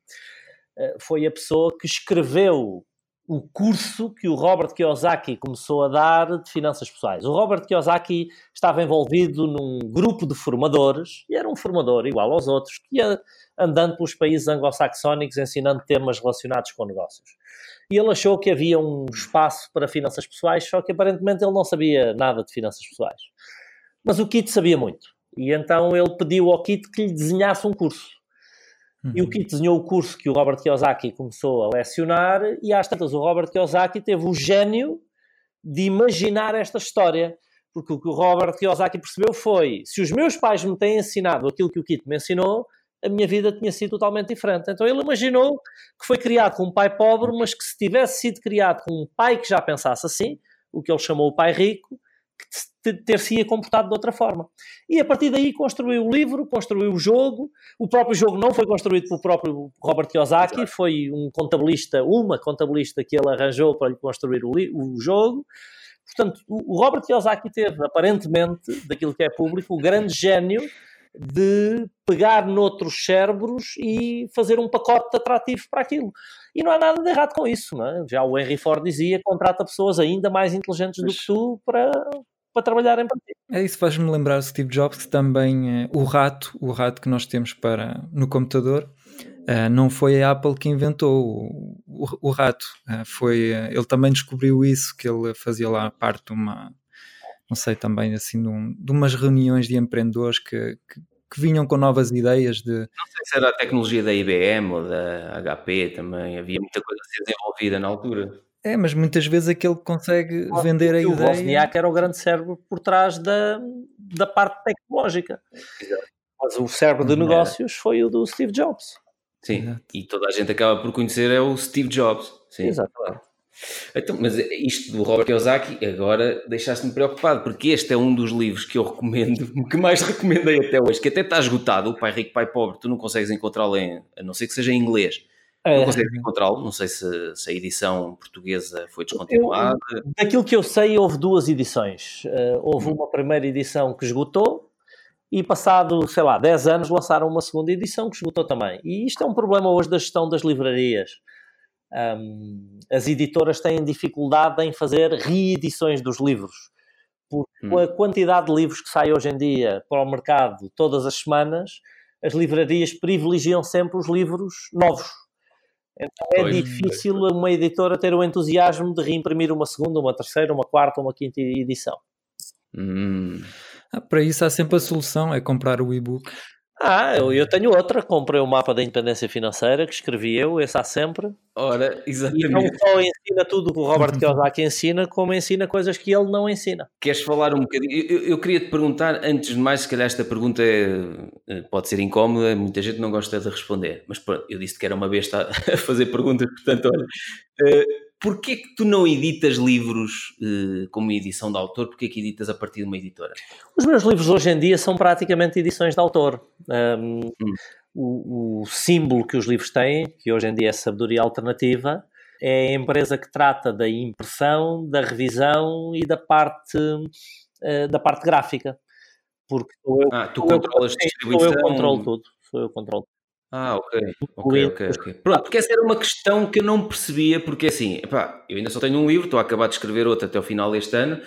uh, foi a pessoa que escreveu o curso que o Robert Kiyosaki começou a dar de finanças pessoais. O Robert Kiyosaki estava envolvido num grupo de formadores, e era um formador igual aos outros, que ia andando pelos países anglo-saxónicos ensinando temas relacionados com negócios e ele achou que havia um espaço para finanças pessoais, só que aparentemente ele não sabia nada de finanças pessoais. mas o Kit sabia muito. E então ele pediu ao Kit que lhe desenhasse um curso. Uhum. E o Kit desenhou o curso que o Robert Kiyosaki começou a lecionar, e às tantas o Robert Kiyosaki teve o gênio de imaginar esta história. Porque o que o Robert Kiyosaki percebeu foi: se os meus pais me têm ensinado aquilo que o Kit me ensinou, a minha vida tinha sido totalmente diferente. Então ele imaginou que foi criado com um pai pobre, mas que se tivesse sido criado com um pai que já pensasse assim, o que ele chamou o pai rico, que ter-se-ia comportado de outra forma. E a partir daí construiu o livro, construiu o jogo. O próprio jogo não foi construído pelo próprio Robert Kiyosaki, Exato. foi um contabilista, uma contabilista que ele arranjou para lhe construir o, o jogo. Portanto, o Robert Kiyosaki teve, aparentemente, daquilo que é público, o grande gênio de pegar noutros cérebros e fazer um pacote atrativo para aquilo. E não há nada de errado com isso, não é? Já o Henry Ford dizia, contrata pessoas ainda mais inteligentes do que tu para, para trabalharem para ti. É isso, faz-me lembrar Steve Jobs, que também é o rato, o rato que nós temos para no computador, uh, não foi a Apple que inventou o, o, o rato, uh, foi, uh, ele também descobriu isso, que ele fazia lá parte de uma, não sei, também assim, de, um, de umas reuniões de empreendedores que, que, que, vinham com novas ideias de... Não sei se era a tecnologia da IBM ou da HP também, havia muita coisa a ser desenvolvida na altura. É, mas muitas vezes aquele que consegue ah, vender a ideia... O Wozniak era o grande cérebro por trás da, da parte tecnológica. Exato. Mas o cérebro de negócios foi o do Steve Jobs. Sim, Exato. e toda a gente acaba por conhecer é o Steve Jobs. Sim. Exatamente. Então, mas isto do Robert Kiyosaki agora deixaste-me preocupado, porque este é um dos livros que eu recomendo, (laughs) que mais recomendei até hoje, que até está esgotado, o Pai Rico, Pai Pobre, tu não consegues encontrá-lo em, a não ser que seja em inglês. Não é. consegues encontrá-lo, não sei se, se, a edição portuguesa foi descontinuada. Eu, daquilo que eu sei, houve duas edições. Uh, houve hum. uma primeira edição que esgotou, e passado, sei lá, 10 anos lançaram uma segunda edição que esgotou também. E isto é um problema hoje da gestão das livrarias as editoras têm dificuldade em fazer reedições dos livros, porque hum. com a quantidade de livros que sai hoje em dia para o mercado todas as semanas, as livrarias privilegiam sempre os livros novos. Então é pois, difícil uma editora ter o entusiasmo de reimprimir uma segunda, uma terceira, uma quarta, uma quinta edição. Hum. Ah, para isso há sempre a solução, é comprar o e-book. Ah, eu, eu tenho outra. Comprei o mapa da independência financeira que escrevi eu, esse há sempre. Ora, exatamente. E não só ensina tudo o que o Robert Kiyosaki ensina, como ensina coisas que ele não ensina. Queres falar um bocadinho? Eu, eu queria te perguntar, antes de mais, se calhar esta pergunta é, eh, pode ser incómoda, muita gente não gosta de responder, mas pronto, eu disse que era uma besta (laughs) a fazer perguntas, portanto, olha. Uh, Porquê que tu não editas livros uh, como edição de autor? Porquê que editas a partir de uma editora? Os meus livros hoje em dia são praticamente edições de autor. Um, hum. o, o, símbolo que os livros têm, que hoje em dia é sabedoria alternativa, é a empresa que trata da impressão, da revisão e da parte, uh, da parte gráfica. Porque eu, ah, tu controlas eu, distribuição? Eu controlo tudo. Sou eu controlo ah, ok. Ok, ok, ok. Pronto, porque essa era uma questão que eu não percebia, porque assim, epá, eu ainda só tenho um livro, estou a acabar de escrever outro até o final deste ano,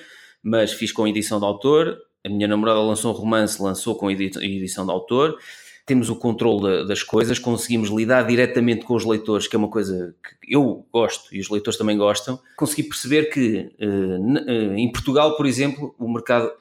mas fiz com edição de autor. A minha namorada lançou um romance, lançou com edição de autor. Temos o controle das coisas, conseguimos lidar diretamente com os leitores, que é uma coisa que eu gosto e os leitores também gostam. Consegui perceber que eh, eh, em Portugal, por exemplo, o mercado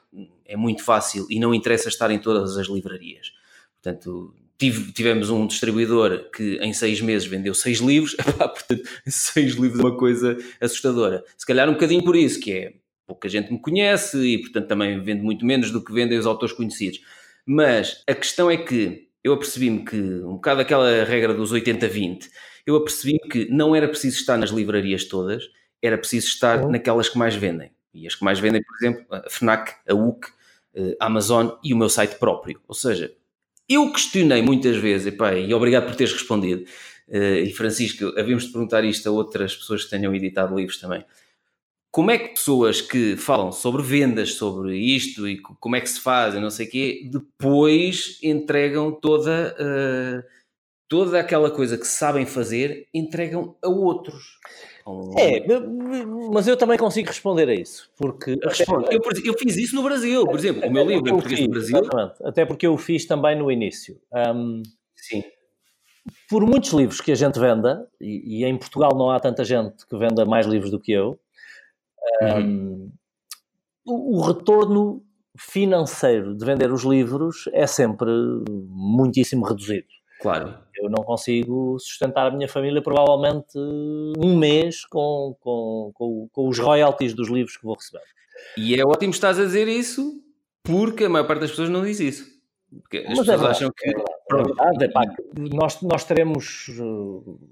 é muito fácil e não interessa estar em todas as livrarias. Portanto, Tive, tivemos um distribuidor que em seis meses vendeu seis livros, (laughs) portanto, seis livros é uma coisa assustadora. Se calhar um bocadinho por isso, que é pouca gente me conhece e, portanto, também vendo muito menos do que vendem os autores conhecidos. Mas a questão é que eu apercebi-me que, um bocado aquela regra dos 80-20, eu apercebi-me que não era preciso estar nas livrarias todas, era preciso estar naquelas que mais vendem. E as que mais vendem, por exemplo, a FNAC, a UC, a Amazon e o meu site próprio. Ou seja, eu questionei muitas vezes, epá, e obrigado por teres respondido, uh, e Francisco, havíamos de perguntar isto a outras pessoas que tenham editado livros também. Como é que pessoas que falam sobre vendas, sobre isto e como é que se faz, não sei o quê, depois entregam toda, uh, toda aquela coisa que sabem fazer, entregam a outros? É, mas eu também consigo responder a isso. Porque eu, eu, fiz isso no Brasil, por exemplo, o meu livro em português no Brasil. Exatamente, até porque eu o fiz também no início. Um, Sim. Por muitos livros que a gente venda, e, e, em Portugal não há tanta gente que venda mais livros do que eu, um, uhum. o, o retorno financeiro de vender os livros é sempre muitíssimo reduzido. Claro. Eu não consigo sustentar a minha família provavelmente um mês com, com, com, com os royalties dos livros que vou receber. E é ótimo estás a dizer isso porque a maior parte das pessoas não diz isso. Porque as Mas é pessoas verdade, acham que. é verdade, é pá, nós, nós teremos,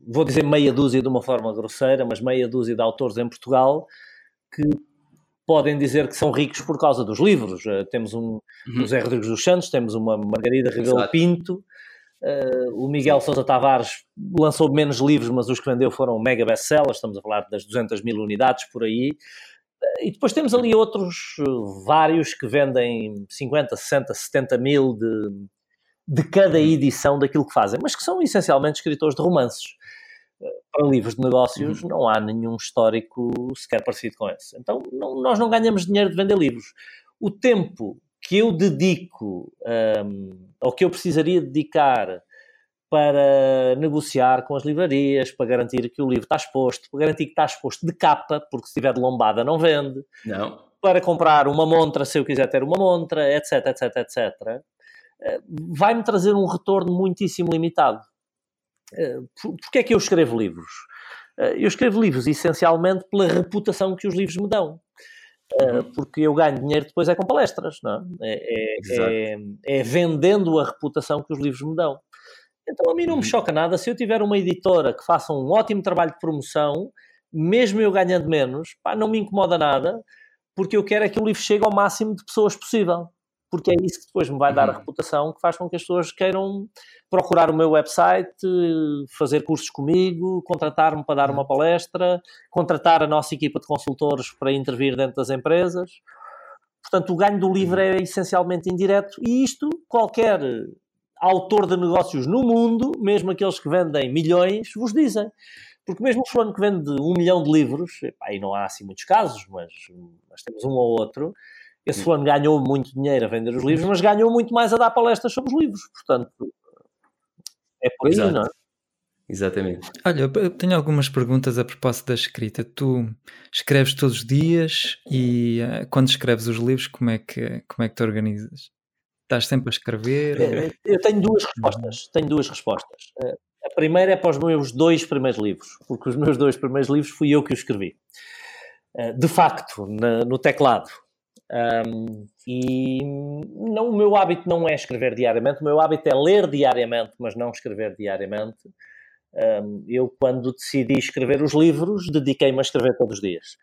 vou dizer meia dúzia de uma forma grosseira, mas meia dúzia de autores em Portugal que podem dizer que são ricos por causa dos livros. Uh, temos um Uhum. o Zé Rodrigues dos Santos, temos uma Margarida Rebelo. Pinto, uh, o Miguel Sousa Tavares lançou menos livros, mas os que vendeu foram mega best-sellers, estamos a falar das 200 mil unidades por aí. Uh, E depois temos ali outros uh, vários que vendem 50, 60, 70 mil de, de cada edição daquilo que fazem, mas que são essencialmente escritores de romances. Uh, Para livros de negócios não há nenhum histórico sequer parecido com esse. Então não- nós não ganhamos dinheiro de vender livros. O tempo que eu dedico, um, ou que eu precisaria dedicar para negociar com as livrarias, para garantir que o livro está exposto, para garantir que está exposto de capa, porque se tiver de lombada não vende, Não. para comprar uma montra se eu quiser ter uma montra, etc, etc, etc, vai-me trazer um retorno muitíssimo limitado. Eh, por- Porquê é que eu escrevo livros? Eh, Eu escrevo livros essencialmente pela reputação que os livros me dão. Eh, Porque eu ganho dinheiro depois é com palestras, não é? É, Exato. é, é vendendo a reputação que os livros me dão. Então a mim não me Uhum. choca nada se eu tiver uma editora que faça um ótimo trabalho de promoção, mesmo eu ganhando menos, pá, não me incomoda nada, porque eu quero é que o livro chegue ao máximo de pessoas possível. Porque é isso que depois me vai dar a Uhum. reputação que faz com que as pessoas queiram procurar o meu website, fazer cursos comigo, contratar-me para dar uma palestra, contratar a nossa equipa de consultores para intervir dentro das empresas. Portanto, o ganho do livro é essencialmente indireto e isto qualquer autor de negócios no mundo, mesmo aqueles que vendem milhões, vos dizem. Porque mesmo o fulano que vende um milhão de livros, epá, e não há assim muitos casos, mas, mas temos um ou outro, esse fulano ganhou muito dinheiro a vender os livros, mas ganhou muito mais a dar palestras sobre os livros. Portanto, é por aí, Exato. não é? Exatamente. Olha, eu tenho algumas perguntas a propósito da escrita. Tu escreves todos os dias e eh, quando escreves os livros, como é que, como é que te organizas? Estás sempre a escrever? É, Eu tenho duas respostas. Tenho duas respostas. Eh, A primeira é para os meus dois primeiros livros, porque os meus dois primeiros livros fui eu que os escrevi. Eh, De facto, na- no teclado. Ahm, e não, o meu hábito não é escrever diariamente, o meu hábito é ler diariamente, mas não escrever diariamente. Ahm, eu, quando decidi escrever os livros, dediquei-me a escrever todos os dias.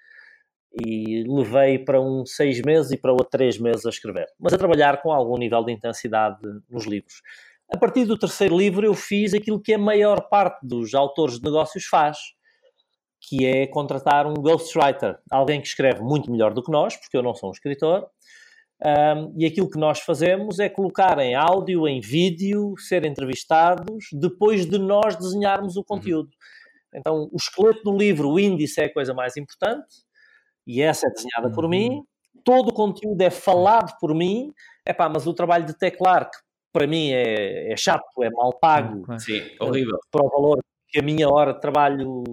E levei para um seis meses e para outro três meses a escrever, mas a trabalhar com algum nível de intensidade nos livros. A partir do terceiro livro, eu fiz aquilo que a maior parte dos autores de negócios faz, que é contratar um ghostwriter, alguém que escreve muito melhor do que nós, porque eu não sou um escritor, um, e aquilo que nós fazemos é colocar em áudio, em vídeo, ser entrevistados, depois de nós desenharmos o conteúdo. Então, o esqueleto do livro, o índice, é a coisa mais importante, e essa é desenhada por Uhum. mim. Todo o conteúdo é falado por mim, Epá, mas o trabalho de teclar, que para mim é, é chato, é mal pago. Sim, horrível. para o valor que a minha hora de trabalho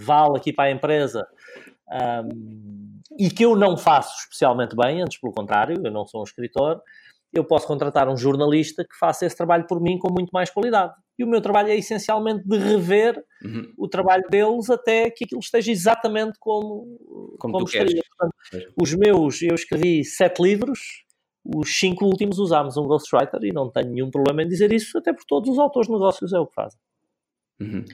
vale aqui para a empresa um, e que eu não faço especialmente bem, antes pelo contrário, eu não sou um escritor, eu posso contratar um jornalista que faça esse trabalho por mim com muito mais qualidade. E o meu trabalho é essencialmente de rever Uhum. o trabalho deles até que aquilo esteja exatamente como, Como tu estaria. Portanto, os meus, eu escrevi sete livros, os cinco últimos usámos um ghostwriter e não tenho nenhum problema em dizer isso, até porque todos os autores de negócios é o que fazem. Uhum.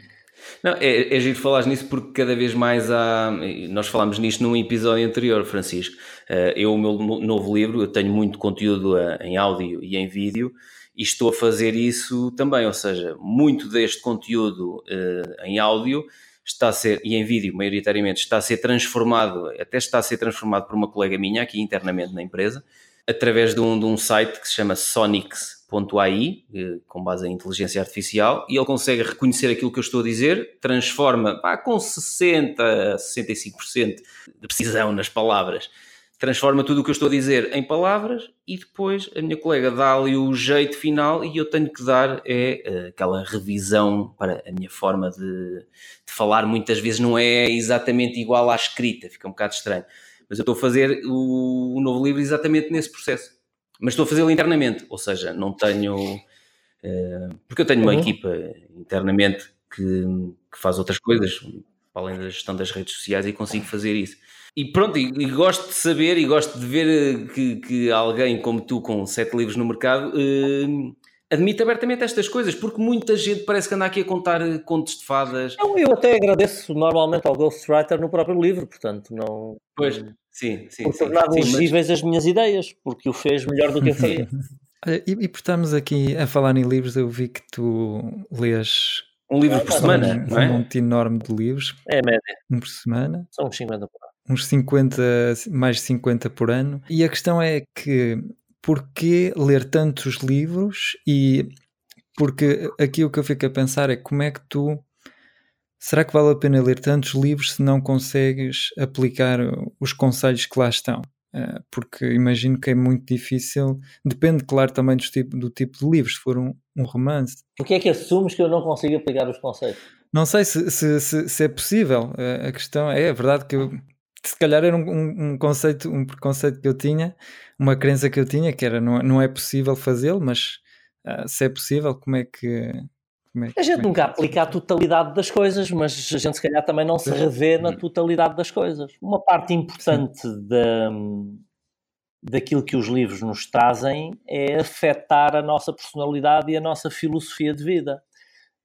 Não, é, é giro falar nisso porque cada vez mais há. Nós falámos nisto num episódio anterior, Francisco. Eh, Eu, o meu no- novo livro, eu tenho muito conteúdo eh, em áudio e em vídeo e estou a fazer isso também. Ou seja, muito deste conteúdo eh, em áudio está a ser, e em vídeo, maioritariamente, está a ser transformado, até está a ser transformado por uma colega minha aqui internamente na empresa, através de um, de um site que se chama Sonics.ai, eh, com base em inteligência artificial, e ele consegue reconhecer aquilo que eu estou a dizer, transforma pá, com 60% a 65% de precisão nas palavras, transforma tudo o que eu estou a dizer em palavras e depois a minha colega dá ali o jeito final e eu tenho que dar é eh, aquela revisão para a minha forma de, de falar. Muitas vezes não é exatamente igual à escrita, fica um bocado estranho Mas eu estou a fazer o, o novo livro exatamente nesse processo. Mas estou a fazê-lo internamente, ou seja, não tenho. Uh, porque eu tenho uma uhum. equipa internamente que, que, faz outras coisas, para além da gestão das redes sociais, e consigo fazer isso. E pronto, e, e gosto de saber e gosto de ver eh, que, que, alguém como tu, com sete livros no mercado, uh, admite abertamente estas coisas, porque muita gente parece que anda aqui a contar eh, contos de fadas. Eu, eu até agradeço normalmente ao Ghostwriter no próprio livro, portanto, não. Pois, sim, sim. Por tornar legíveis mas... as minhas ideias, porque o fez melhor do que eu (laughs) faria. e, e por estarmos aqui a falar em livros, eu vi que tu lês. Um livro por semana, um, não é? Um monte enorme de livros. É a média. Um por semana. São uns 50 por ano. Uns 50, mais de 50 por ano. E a questão é que porquê ler tantos livros e porque aqui o que eu fico a pensar é como é que tu será que vale a pena ler tantos livros se não consegues aplicar os conselhos que lá estão? Eh, porque imagino que é muito difícil, depende, claro, também do tipo, do tipo de livros, se for um, um romance. Porquê é que assumes que eu não consigo aplicar os conceitos? Não sei se, se, se, se é possível. Eh, a questão é, é verdade que eu, se calhar era um, um, um, conceito, um preconceito que eu tinha, uma crença que eu tinha, que era não, não é possível fazê-lo, mas uh, se é possível, como é que. Como é, a gente é nunca aplica a totalidade das coisas, mas a gente se calhar também não se revê na totalidade das coisas. Uma parte importante da, daquilo que os livros nos trazem é afetar a nossa personalidade e a nossa filosofia de vida.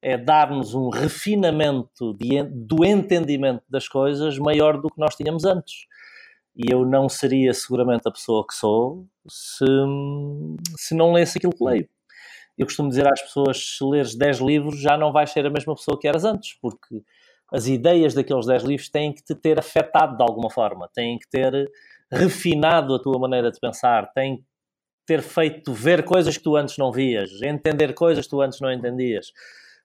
É dar-nos um refinamento de, do entendimento das coisas maior do que nós tínhamos antes e eu não seria seguramente a pessoa que sou se, se não lesse aquilo que leio. Eu costumo dizer às pessoas: se leres 10 livros, já não vais ser a mesma pessoa que eras antes, porque as ideias daqueles 10 livros têm que te ter afetado de alguma forma, têm que ter refinado a tua maneira de pensar, têm que ter feito ver coisas que tu antes não vias, entender coisas que tu antes não entendias.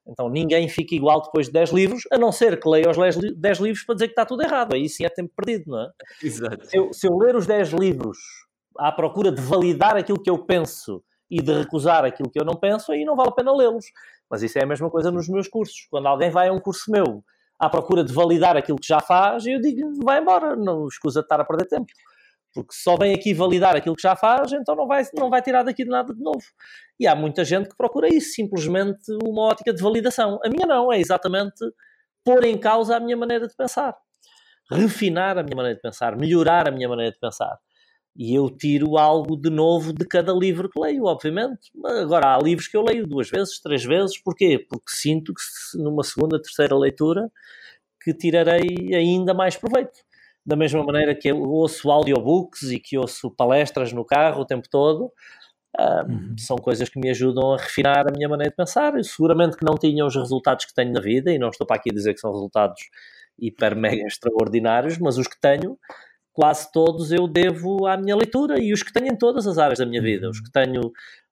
Então ninguém fica igual depois de 10 livros, a não ser que leia os 10 livros para dizer que está tudo errado. Aí sim é tempo perdido, não é? (laughs) Exato. Se eu, se eu ler os 10 livros à procura de validar aquilo que eu penso e de recusar aquilo que eu não penso, aí não vale a pena lê-los. Mas isso é a mesma coisa nos meus cursos. Quando alguém vai a um curso meu à procura de validar aquilo que já faz, eu digo, vai embora, não escusa de estar a perder tempo porque só vem aqui validar aquilo que já faz, então não vai, não vai tirar daqui de nada de novo. E há muita gente que procura isso, simplesmente uma ótica de validação. A minha não, é exatamente pôr em causa a minha maneira de pensar, refinar a minha maneira de pensar, melhorar a minha maneira de pensar. E eu tiro algo de novo de cada livro que leio, obviamente. Agora, há livros que eu leio duas vezes, três vezes. Porquê? Porque sinto que numa segunda, terceira leitura que tirarei ainda mais proveito da mesma maneira que eu ouço audiobooks e que ouço palestras no carro o tempo todo. Uh, uhum. São coisas que me ajudam a refinar a minha maneira de pensar. Eu, seguramente que não tinham os resultados que tenho na vida, e não estou para aqui a dizer que são resultados hiper mega extraordinários, mas os que tenho, quase todos eu devo à minha leitura e os que tenho em todas as áreas da minha vida. Os que tenho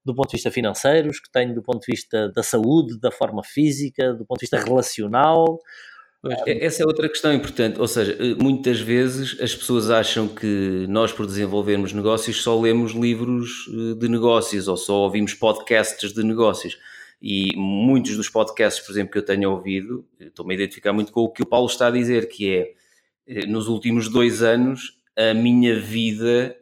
do ponto de vista financeiro, os que tenho do ponto de vista da saúde, da forma física, do ponto de vista relacional, essa é outra questão importante, ou seja, eh, muitas vezes as pessoas acham que nós, por desenvolvermos negócios, só lemos livros eh, de negócios ou só ouvimos podcasts de negócios. E muitos dos podcasts, por exemplo, que eu tenho ouvido, estou-me a identificar muito com o que o Paulo está a dizer, que é, eh, nos últimos dois anos, a minha vida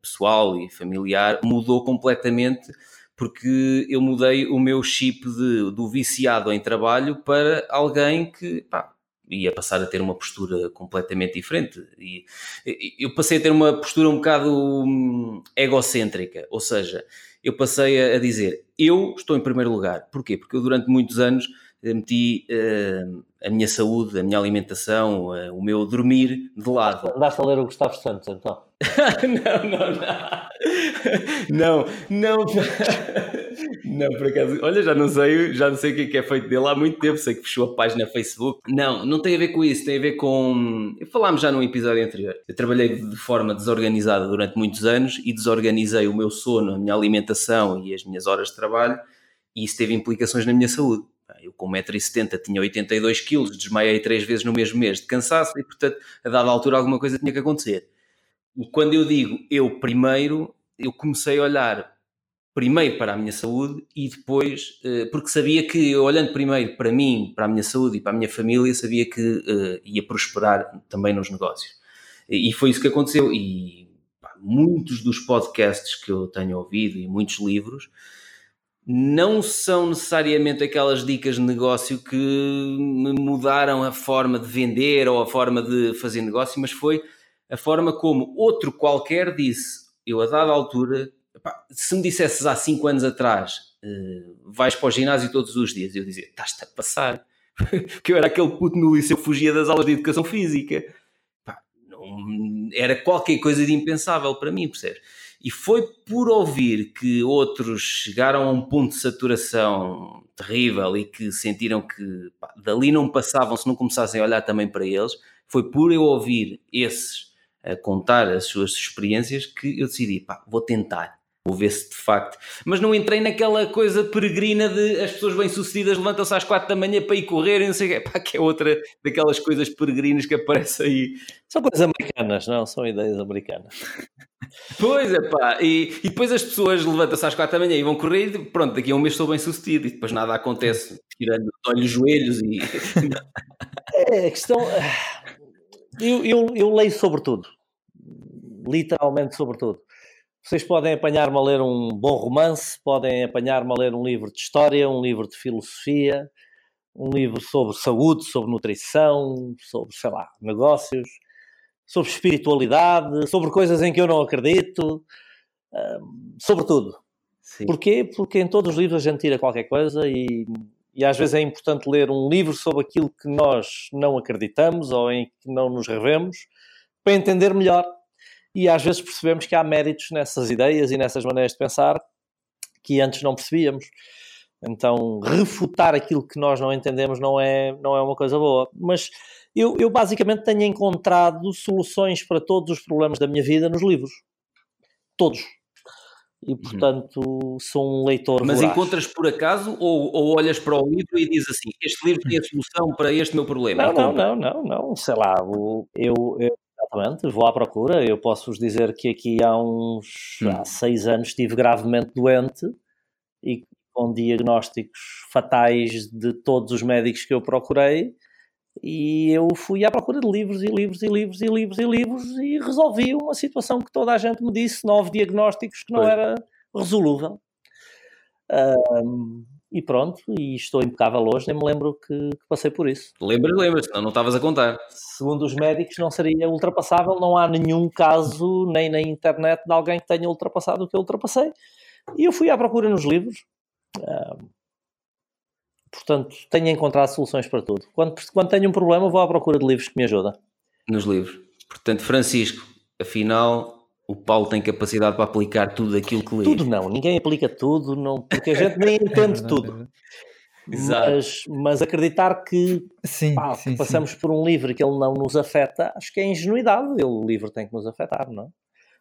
pessoal e familiar mudou completamente porque eu mudei o meu chip de, do viciado em trabalho para alguém que pá, ia passar a ter uma postura completamente diferente. E eu passei a ter uma postura um bocado hum, egocêntrica, ou seja, eu passei a dizer eu estou em primeiro lugar. Porquê? Porque eu durante muitos anos meti uh, a minha saúde, a minha alimentação, uh, o meu dormir de lado. Andaste a ler o Gustavo Santos então? (laughs) não, não, não. Não, não. (laughs) Não, por acaso. Olha, já não sei, já não sei o que é, que é feito dele há muito tempo. Sei que fechou a página Facebook. Não, não tem a ver com isso. Tem a ver com. Falámos já num episódio anterior. Eu trabalhei de forma desorganizada durante muitos anos e desorganizei o meu sono, a minha alimentação e as minhas horas de trabalho. E isso teve implicações na minha saúde. Eu com 1,70m tinha 82kg, desmaiei três vezes no mesmo mês de cansaço e, portanto, a dada altura alguma coisa tinha que acontecer. E quando eu digo eu primeiro, eu comecei a olhar primeiro para a minha saúde e depois, eh, porque sabia que olhando primeiro para mim, para a minha saúde e para a minha família, sabia que uh, ia prosperar também nos negócios. E foi isso que aconteceu. E pá, muitos dos podcasts que eu tenho ouvido e muitos livros não são necessariamente aquelas dicas de negócio que me mudaram a forma de vender ou a forma de fazer negócio, mas foi a forma como outro qualquer disse. Eu, a dada altura, se me dissesses há 5 anos atrás, uh, vais para o ginásio todos os dias, eu dizia, estás-te a passar. (laughs) Porque eu era aquele puto no liceu que fugia das aulas de educação física. Não, era qualquer coisa de impensável para mim, percebes? E foi por ouvir que outros chegaram a um ponto de saturação terrível e que sentiram que pá, dali não passavam se não começassem a olhar também para eles, foi por eu ouvir esses a contar as suas experiências que eu decidi, pá, vou tentar. Vou ver se de facto. Mas não entrei naquela coisa peregrina de as pessoas bem-sucedidas levantam-se às quatro da manhã para ir correr e não sei o quê. Pá, que é outra daquelas coisas peregrinas que aparece aí. São coisas americanas, não? São ideias americanas. Pois é, pá. E, e depois as pessoas levantam-se às quatro da manhã e vão correr e pronto, daqui a um mês estou bem-sucedido e depois nada acontece, tirando olhos joelhos e. (laughs) é, a questão. Eu, eu, eu leio sobre tudo. Literalmente sobre tudo. Vocês podem apanhar-me a ler um bom romance, podem apanhar-me a ler um livro de história, um livro de filosofia, um livro sobre saúde, sobre nutrição, sobre, sei lá, negócios, sobre espiritualidade, sobre coisas em que eu não acredito, sobre tudo. Sim. Porquê? Porque em todos os livros a gente tira qualquer coisa e, e às vezes é importante ler um livro sobre aquilo que nós não acreditamos ou em que não nos revemos para entender melhor e às vezes percebemos que há méritos nessas ideias e nessas maneiras de pensar que antes não percebíamos. Então, refutar aquilo que nós não entendemos não é, não é uma coisa boa. Mas eu, eu basicamente tenho encontrado soluções para todos os problemas da minha vida nos livros. Todos. E, uhum. portanto, uhum. sou um leitor Mas voraz. encontras por acaso ou, ou, olhas para o livro e dizes assim, este livro tem a solução para este meu problema? Não, não, não, não, não, sei lá, eu, eu Exatamente, vou à procura. Eu posso vos dizer que aqui há uns hum. há seis anos estive gravemente doente e com diagnósticos fatais de todos os médicos que eu procurei. E eu fui à procura de livros e livros e livros e livros e livros e resolvi uma situação que toda a gente me disse, nove diagnósticos que não Foi. era resolúvel. Um, e pronto, e estou impecável hoje, nem me lembro que, que passei por isso. Lembras, lembras, senão não estavas a contar. Segundo os médicos, não seria ultrapassável, não há nenhum caso, nem na internet, de alguém que tenha ultrapassado o que eu ultrapassei. E eu fui à procura nos livros. Uh, portanto, tenho encontrado soluções para tudo. Quando, quando tenho um problema, vou à procura de livros que me ajudam. Nos livros. Portanto, Francisco, afinal, o Paulo tem capacidade para aplicar tudo aquilo que lê. Tudo não, ninguém aplica tudo, não, porque a gente nem (laughs) entende tudo. Mas, mas, acreditar que, sim, pá, sim, passamos sim. por um livro que ele não nos afeta, acho que é ingenuidade. o livro tem que nos afetar, não é?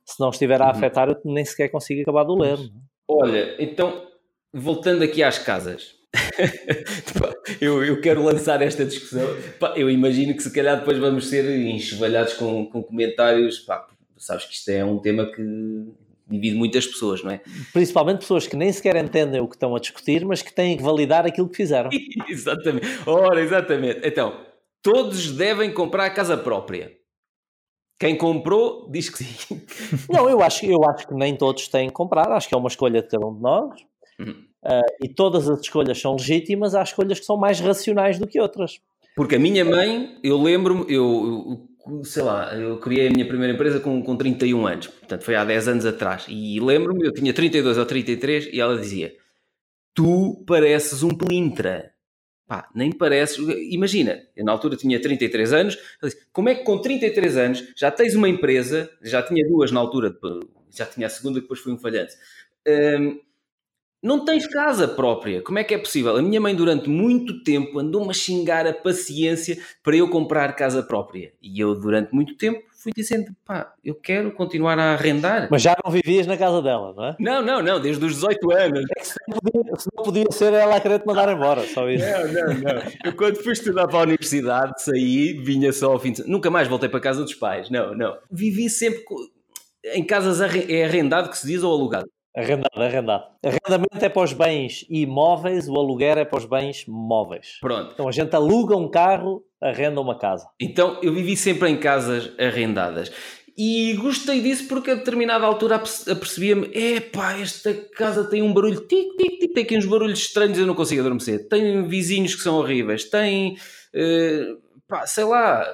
Se não estiver a uhum. afetar, eu nem sequer consigo acabar de ler. É? Olha, então, voltando aqui às casas, (laughs) eu, eu quero lançar esta discussão. eu imagino que se calhar depois vamos ser enxovalhados com, com comentários pá, sabes que isto é um tema que divide muitas pessoas, não é? Principalmente pessoas que nem sequer entendem o que estão a discutir, mas que têm que validar aquilo que fizeram. (laughs) exatamente. Ora, exatamente. Então, todos devem comprar a casa própria. Quem comprou diz que sim. (laughs) Não, eu acho, eu acho que nem todos têm que comprar, acho que é uma escolha de cada um de nós. Uhum. Uh, e todas as escolhas são legítimas, há escolhas que são mais racionais do que outras. Porque a minha mãe, eu lembro-me, eu, sei lá, eu criei a minha primeira empresa com, com 31 anos, portanto foi há 10 anos atrás. E lembro-me, eu tinha 32 ou 33 e ela dizia: Tu pareces um pelintra. Pá, nem pareces. Imagina, eu na altura tinha 33 anos, disse, como é que com 33 anos já tens uma empresa, já tinha duas na altura, já tinha a segunda, depois foi um falhante. Um, não tens casa própria. Como é que é possível? A minha mãe, durante muito tempo, andou-me a xingar a paciência para eu comprar casa própria. E eu, durante muito tempo, fui dizendo: pá, eu quero continuar a arrendar. Mas já não vivias na casa dela, não é? Não, não, não, desde os 18 anos. É se, não podia, se não podia ser ela a querer te mandar embora, só isso. Não, não, não. Eu, quando fui estudar para a universidade, saí, vinha só ao fim de Nunca mais voltei para a casa dos pais. Não, não. Vivi sempre em casas é arrendado que se diz ou alugado. Arrendado, arrendado. Arrendamento é para os bens imóveis, o aluguer é para os bens móveis. Pronto. Então a gente aluga um carro arrenda uma casa. Então, eu vivi sempre em casas arrendadas. E gostei disso porque a determinada altura apercebia-me: epá, esta casa tem um barulho tic, tic, tic, tem aqui uns barulhos estranhos, eu não consigo adormecer. Tem vizinhos que são horríveis, tem, uh, pá, sei lá.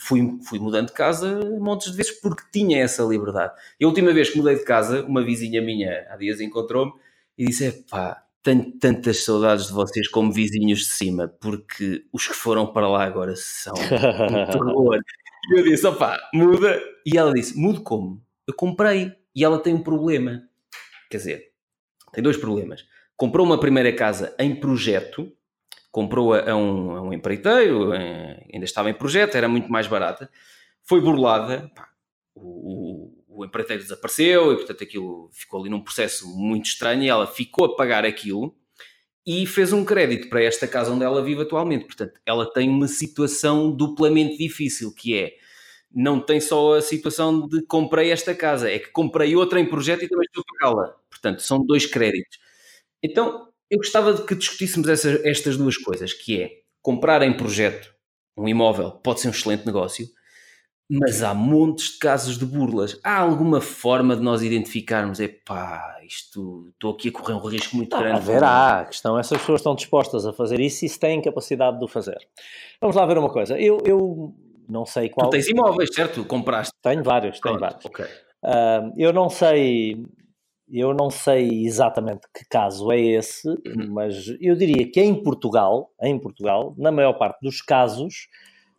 Fui, fui mudando de casa montes de vezes porque tinha essa liberdade. E a última vez que mudei de casa, uma vizinha minha há dias encontrou-me e disse: epá, tenho tantas saudades de vocês como vizinhos de cima, porque os que foram para lá agora são (laughs) um terror. Eu disse, opá, muda. E ela disse, mudo como? Eu comprei. E ela tem um problema. Quer dizer, tem dois problemas. Comprou uma primeira casa em projeto, comprou-a a um, a um empreiteiro, eh, ainda estava em projeto, era muito mais barata. Foi burlada, pá, o, o, o empreiteiro desapareceu e, portanto, aquilo ficou ali num processo muito estranho e ela ficou a pagar aquilo e fez um crédito para esta casa onde ela vive atualmente. Portanto, ela tem uma situação duplamente difícil, que é não tem só a situação de comprei esta casa, é que comprei outra em projeto e também estou a pagá-la. Portanto, são dois créditos. Então, eu gostava de que discutíssemos essa, estas duas coisas, que é comprar em projeto um imóvel pode ser um excelente negócio, mas há montes de casos de burlas. Há alguma forma de nós identificarmos? É pá, isto estou aqui a correr um risco muito grande. Haverá, a questão essas pessoas estão dispostas a fazer isso e se têm capacidade de o fazer. Vamos lá ver uma coisa. Eu, eu não sei qual. Tu tens imóveis, certo? Compraste? Tenho vários, tenho vários. Ok. Uh, eu não sei. Eu não sei exatamente que caso é esse, uhum. mas eu diria que em Portugal, em Portugal, na maior parte dos casos,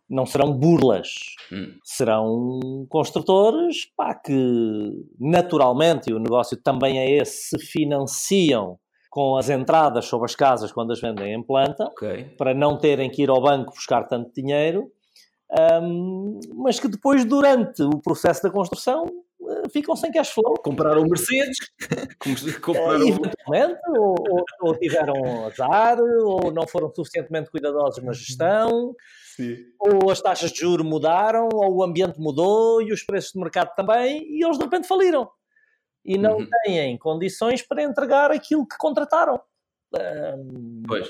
não serão burlas, hum. serão construtores pá, que naturalmente, e o negócio também é esse, se financiam com as entradas sobre as casas quando as vendem em planta, okay. para não terem que ir ao banco buscar tanto dinheiro, um, mas que depois, durante o processo da construção, ficam sem cash flow. Compraram Mercedes, (laughs) compraram... eventualmente, ou, ou, ou tiveram azar, ou não foram suficientemente cuidadosos na gestão. Sim. Ou as taxas de juro mudaram, ou o ambiente mudou e os preços de mercado também, e eles de repente faliram. E não uhum. têm condições para entregar aquilo que contrataram.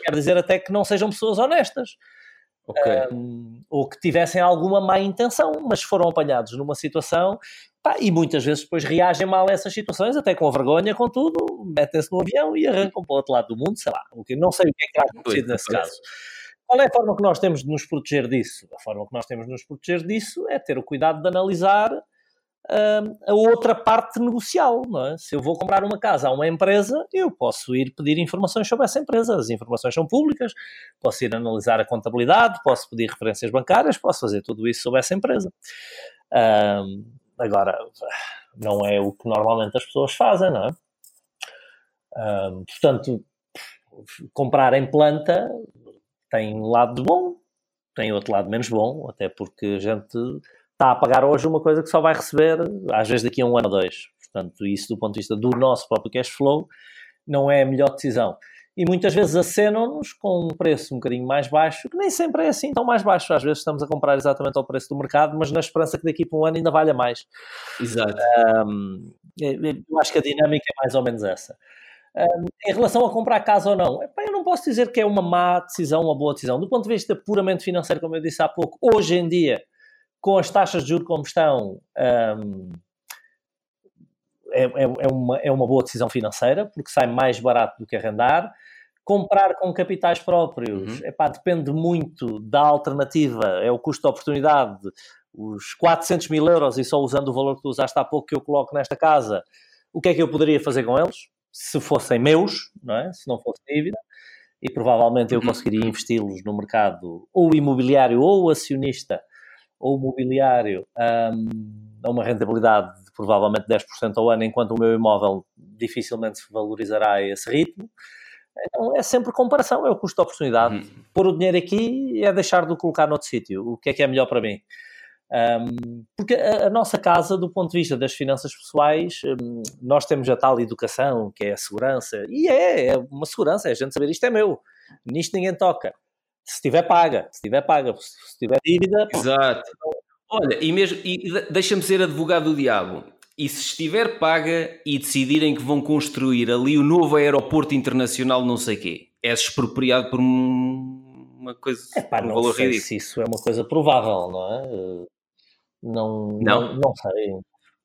Quer dizer até que não sejam pessoas honestas. Okay. Um, ou que tivessem alguma má intenção, mas foram apanhados numa situação pá, e muitas vezes depois reagem mal a essas situações, até com vergonha, com tudo, metem-se no avião e arrancam para o outro lado do mundo, sei lá, não sei o que é que terá acontecido nesse caso. Qual é a forma que nós temos de nos proteger disso? A forma que nós temos de nos proteger disso é ter o cuidado de analisar a outra parte negocial. É? Se eu vou comprar uma casa a uma empresa, eu posso ir pedir informações sobre essa empresa. As informações são públicas, posso ir analisar a contabilidade, posso pedir referências bancárias, posso fazer tudo isso sobre essa empresa. Uh, agora, não é o que normalmente as pessoas fazem, não é? Uh, portanto, comprar em planta tem um lado bom, tem outro lado menos bom, até porque a gente está a pagar hoje uma coisa que só vai receber, às vezes, daqui a um ano ou dois. Portanto, isso do ponto de vista do nosso próprio cash flow não é a melhor decisão. E muitas vezes acenam-nos com um preço um bocadinho mais baixo, que nem sempre é assim tão mais baixo. Às vezes estamos a comprar exatamente ao preço do mercado, mas na esperança que daqui para um ano ainda valha mais. Exato. Um, eu acho que a dinâmica é mais ou menos essa. Um, em relação a comprar casa ou não, epá, eu não posso dizer que é uma má decisão, uma boa decisão. Do ponto de vista puramente financeiro, como eu disse há pouco, hoje em dia, com as taxas de juros como estão, um, é, é, é, uma, é uma boa decisão financeira, porque sai mais barato do que arrendar. Comprar com capitais próprios, uhum. epá, depende muito da alternativa, é o custo de oportunidade, os 400 mil euros, e só usando o valor que tu usaste há pouco que eu coloco nesta casa, o que é que eu poderia fazer com eles? se fossem meus, não é? se não fosse dívida, e provavelmente eu uhum. conseguiria investi-los no mercado ou imobiliário ou acionista ou mobiliário um, a uma rentabilidade de provavelmente 10% ao ano, enquanto o meu imóvel dificilmente se valorizará a esse ritmo. Então é sempre comparação, é o custo de oportunidade. Uhum. Pôr o dinheiro aqui é deixar de o colocar noutro sítio. O que é que é melhor para mim? Um, porque a, a, nossa casa, do ponto de vista das finanças pessoais, um, nós temos a tal educação, que é a segurança, e é, é uma segurança, é a gente saber isto é meu, nisto ninguém toca. Se tiver paga, se tiver paga, se tiver dívida. Exato. Olha, e mesmo, e deixa-me ser advogado do diabo. E se estiver paga e decidirem que vão construir ali o novo aeroporto internacional, não sei quê, és expropriado por um uma coisa, é, pá, um não valor sei ridículo. se isso é uma coisa provável, não é? Não, não, Não? não sei.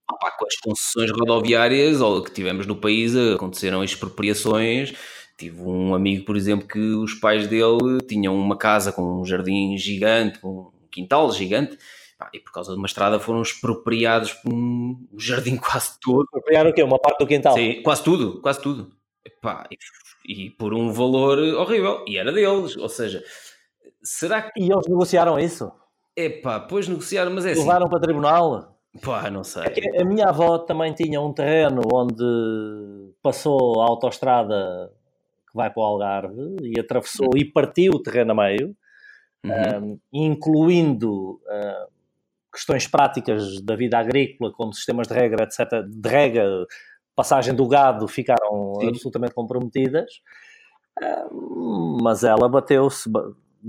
Com as concessões rodoviárias que tivemos no país, aconteceram expropriações. Tive um amigo, por exemplo, que os pais dele tinham uma casa com um jardim gigante, um quintal gigante, e por causa de uma estrada foram expropriados por um jardim (laughs) quase todo. Expropriar o quê? Uma parte do quintal? Sim, quase tudo, quase tudo. Epá, e, e por um valor horrível. E era deles. Ou seja, será que. E eles negociaram isso? Epá, depois negociaram, mas é assim. Levaram para tribunal? Pá, não sei. É a minha avó também tinha um terreno onde passou a autoestrada vai para o Algarve e atravessou e partiu o terreno a meio, Uhum. um, incluindo uh, questões práticas da vida agrícola, como sistemas de regra, etc., de rega, passagem do gado, ficaram Sim. absolutamente comprometidas. Um, mas ela bateu-se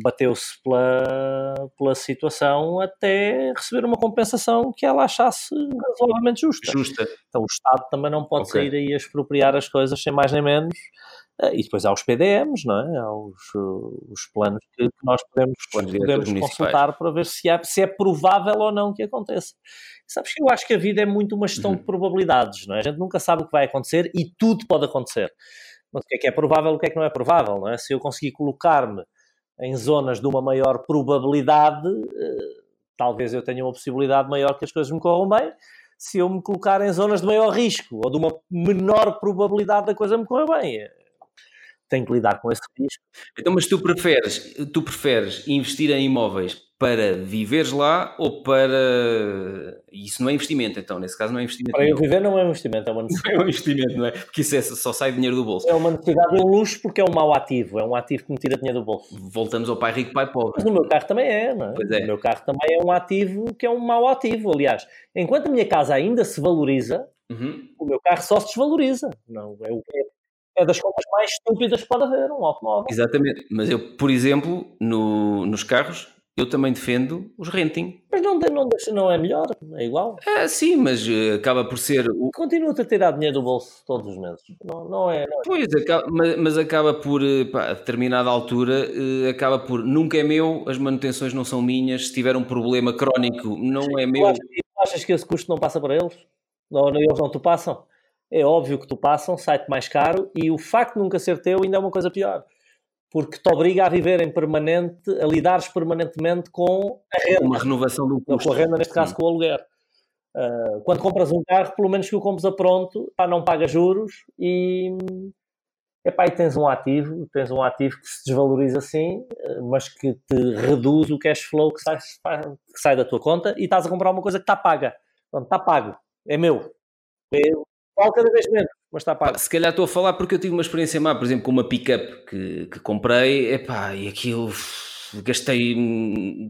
bateu-se pela, pela situação até receber uma compensação que ela achasse razoavelmente justa. Justa. Então o Estado também não pode Ok. sair aí a expropriar as coisas sem mais nem menos. Eh, E depois há os PDMs, não é? Há os, uh, os planos que nós podemos, podemos consultar para ver se é, se é provável ou não que aconteça. Sabes que eu acho que a vida é muito uma gestão Uhum. de probabilidades, não é? A gente nunca sabe o que vai acontecer e tudo pode acontecer. Mas o que é que é provável o que é que não é provável, não é? Se eu conseguir colocar-me em zonas de uma maior probabilidade, eh, talvez eu tenha uma possibilidade maior que as coisas me corram bem. Se eu me colocar em zonas de maior risco ou de uma menor probabilidade da coisa me correr bem, tenho que lidar com esse risco. Então, mas tu preferes, tu preferes investir em imóveis para viveres lá ou para. Isso não é investimento, então, nesse caso não é investimento. Para eu viver não é um investimento, é uma Não necessidade. é um investimento, não é? Porque isso é, só sai dinheiro do bolso. É uma necessidade e um luxo porque é um mau ativo, é um ativo que me tira dinheiro do bolso. Voltamos ao pai rico, pai pobre. Mas no meu carro também é, não é? Pois é. O meu carro também é um ativo que é um mau ativo. Aliás, enquanto a minha casa ainda se valoriza, Uhum. o meu carro só se desvaloriza. Não, é, o- é das compras mais estúpidas que pode haver, um automóvel. Exatamente. Mas eu, por exemplo, no- nos carros, eu também defendo os renting. Mas não, não, não é melhor, é igual. É, sim, mas eh, acaba por ser. O, Continua-te a tirar dinheiro do bolso todos os meses. Não, não é. Não é. Pois, acaba- mas, mas acaba por, eh, pá, a determinada altura, eh, acaba por nunca é meu, as manutenções não são minhas, se tiver um problema crónico, não é Tu meu. achas, tu achas que esse custo não passa para eles? Não, não, eles não te passam? É óbvio que tu passam, sai-te mais caro e o facto de nunca ser teu ainda é uma coisa pior. Porque te obriga a viver em permanente, a lidares permanentemente com a renda. Uma renovação do custo. com a renda, neste caso, com o aluguer. Ah, quando compras um carro, pelo menos que o compres a pronto, pá, não paga juros e, epá, e tens um ativo, tens um ativo que se desvaloriza assim, eh, mas que te reduz o cash flow que sai, que sai da tua conta e estás a comprar uma coisa que está paga. Está pago. É meu. É, cada vez menos, mas está pago. Se calhar estou a falar porque eu tive uma experiência má, por exemplo, com uma pick-up que, que comprei, epá, e aquilo gastei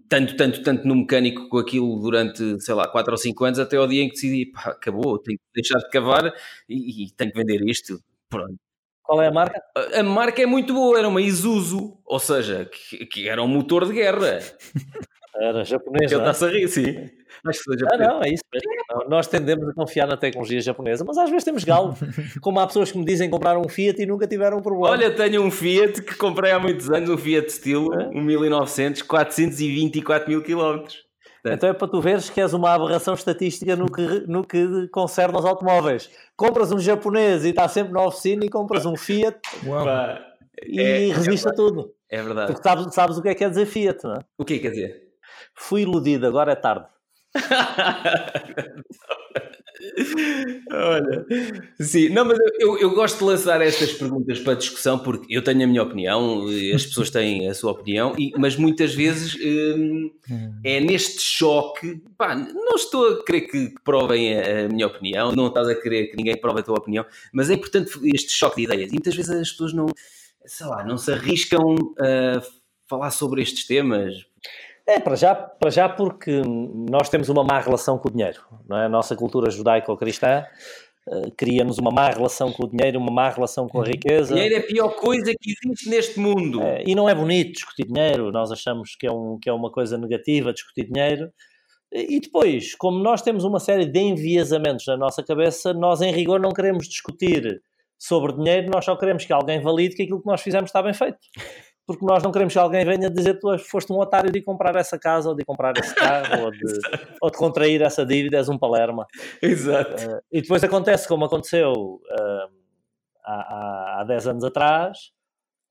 tanto, tanto, tanto no mecânico com aquilo durante, sei lá, 4 ou 5 anos, até ao dia em que decidi, pá, acabou, tenho que deixar de cavar e, e tenho que vender isto. Pronto. Qual é a marca? A- A marca é muito boa, era uma Isuzu, ou seja, que, que era um motor de guerra. (laughs) Era japonês, Ele é? está-se a rir, sim. Acho que seja Ah, não, é isso. Não, nós tendemos a confiar na tecnologia japonesa, mas às vezes temos galo. (laughs) Como há pessoas que me dizem comprar um Fiat e nunca tiveram um problema. Olha, tenho um Fiat que comprei há muitos anos, um Fiat Stilo, É? um 1900, 424 mil quilómetros. Então é para tu veres que és uma aberração estatística no que, no que concerne aos automóveis. Compras um japonês e está sempre na oficina e compras um Fiat Uau. E É- resiste a tudo. É verdade. Porque sabes, sabes o que é que quer dizer Fiat, não é? O que é que quer dizer? Fui iludido, agora é tarde. Olha, sim, não, mas eu, eu gosto de lançar estas perguntas para discussão porque eu tenho a minha opinião, as pessoas têm a sua opinião, e- mas muitas vezes hum, é neste choque. Pá, não estou a querer que provem a, a minha opinião, não estás a querer que ninguém prove a tua opinião, mas é importante este choque de ideias. E muitas vezes as pessoas não, sei lá, não se arriscam a falar sobre estes temas. É, para já, para já porque nós temos uma má relação com o dinheiro. Não é? A nossa cultura judaico-cristã eh, cria-nos uma má relação com o dinheiro, uma má relação com a riqueza. Dinheiro é a pior coisa que existe neste mundo. É, e não é bonito discutir dinheiro, nós achamos que é, um, que é uma coisa negativa discutir dinheiro. E depois, como nós temos uma série de enviesamentos na nossa cabeça, nós em rigor não queremos discutir sobre dinheiro, nós só queremos que alguém valide que aquilo que nós fizemos está bem feito. Porque nós não queremos que alguém venha dizer tu foste um otário de comprar essa casa, ou de comprar esse carro, ou, de, (laughs) ou, de, contrair essa dívida, és um palerma. Exato. Uh, e depois acontece como aconteceu uh, há, há 10 anos atrás,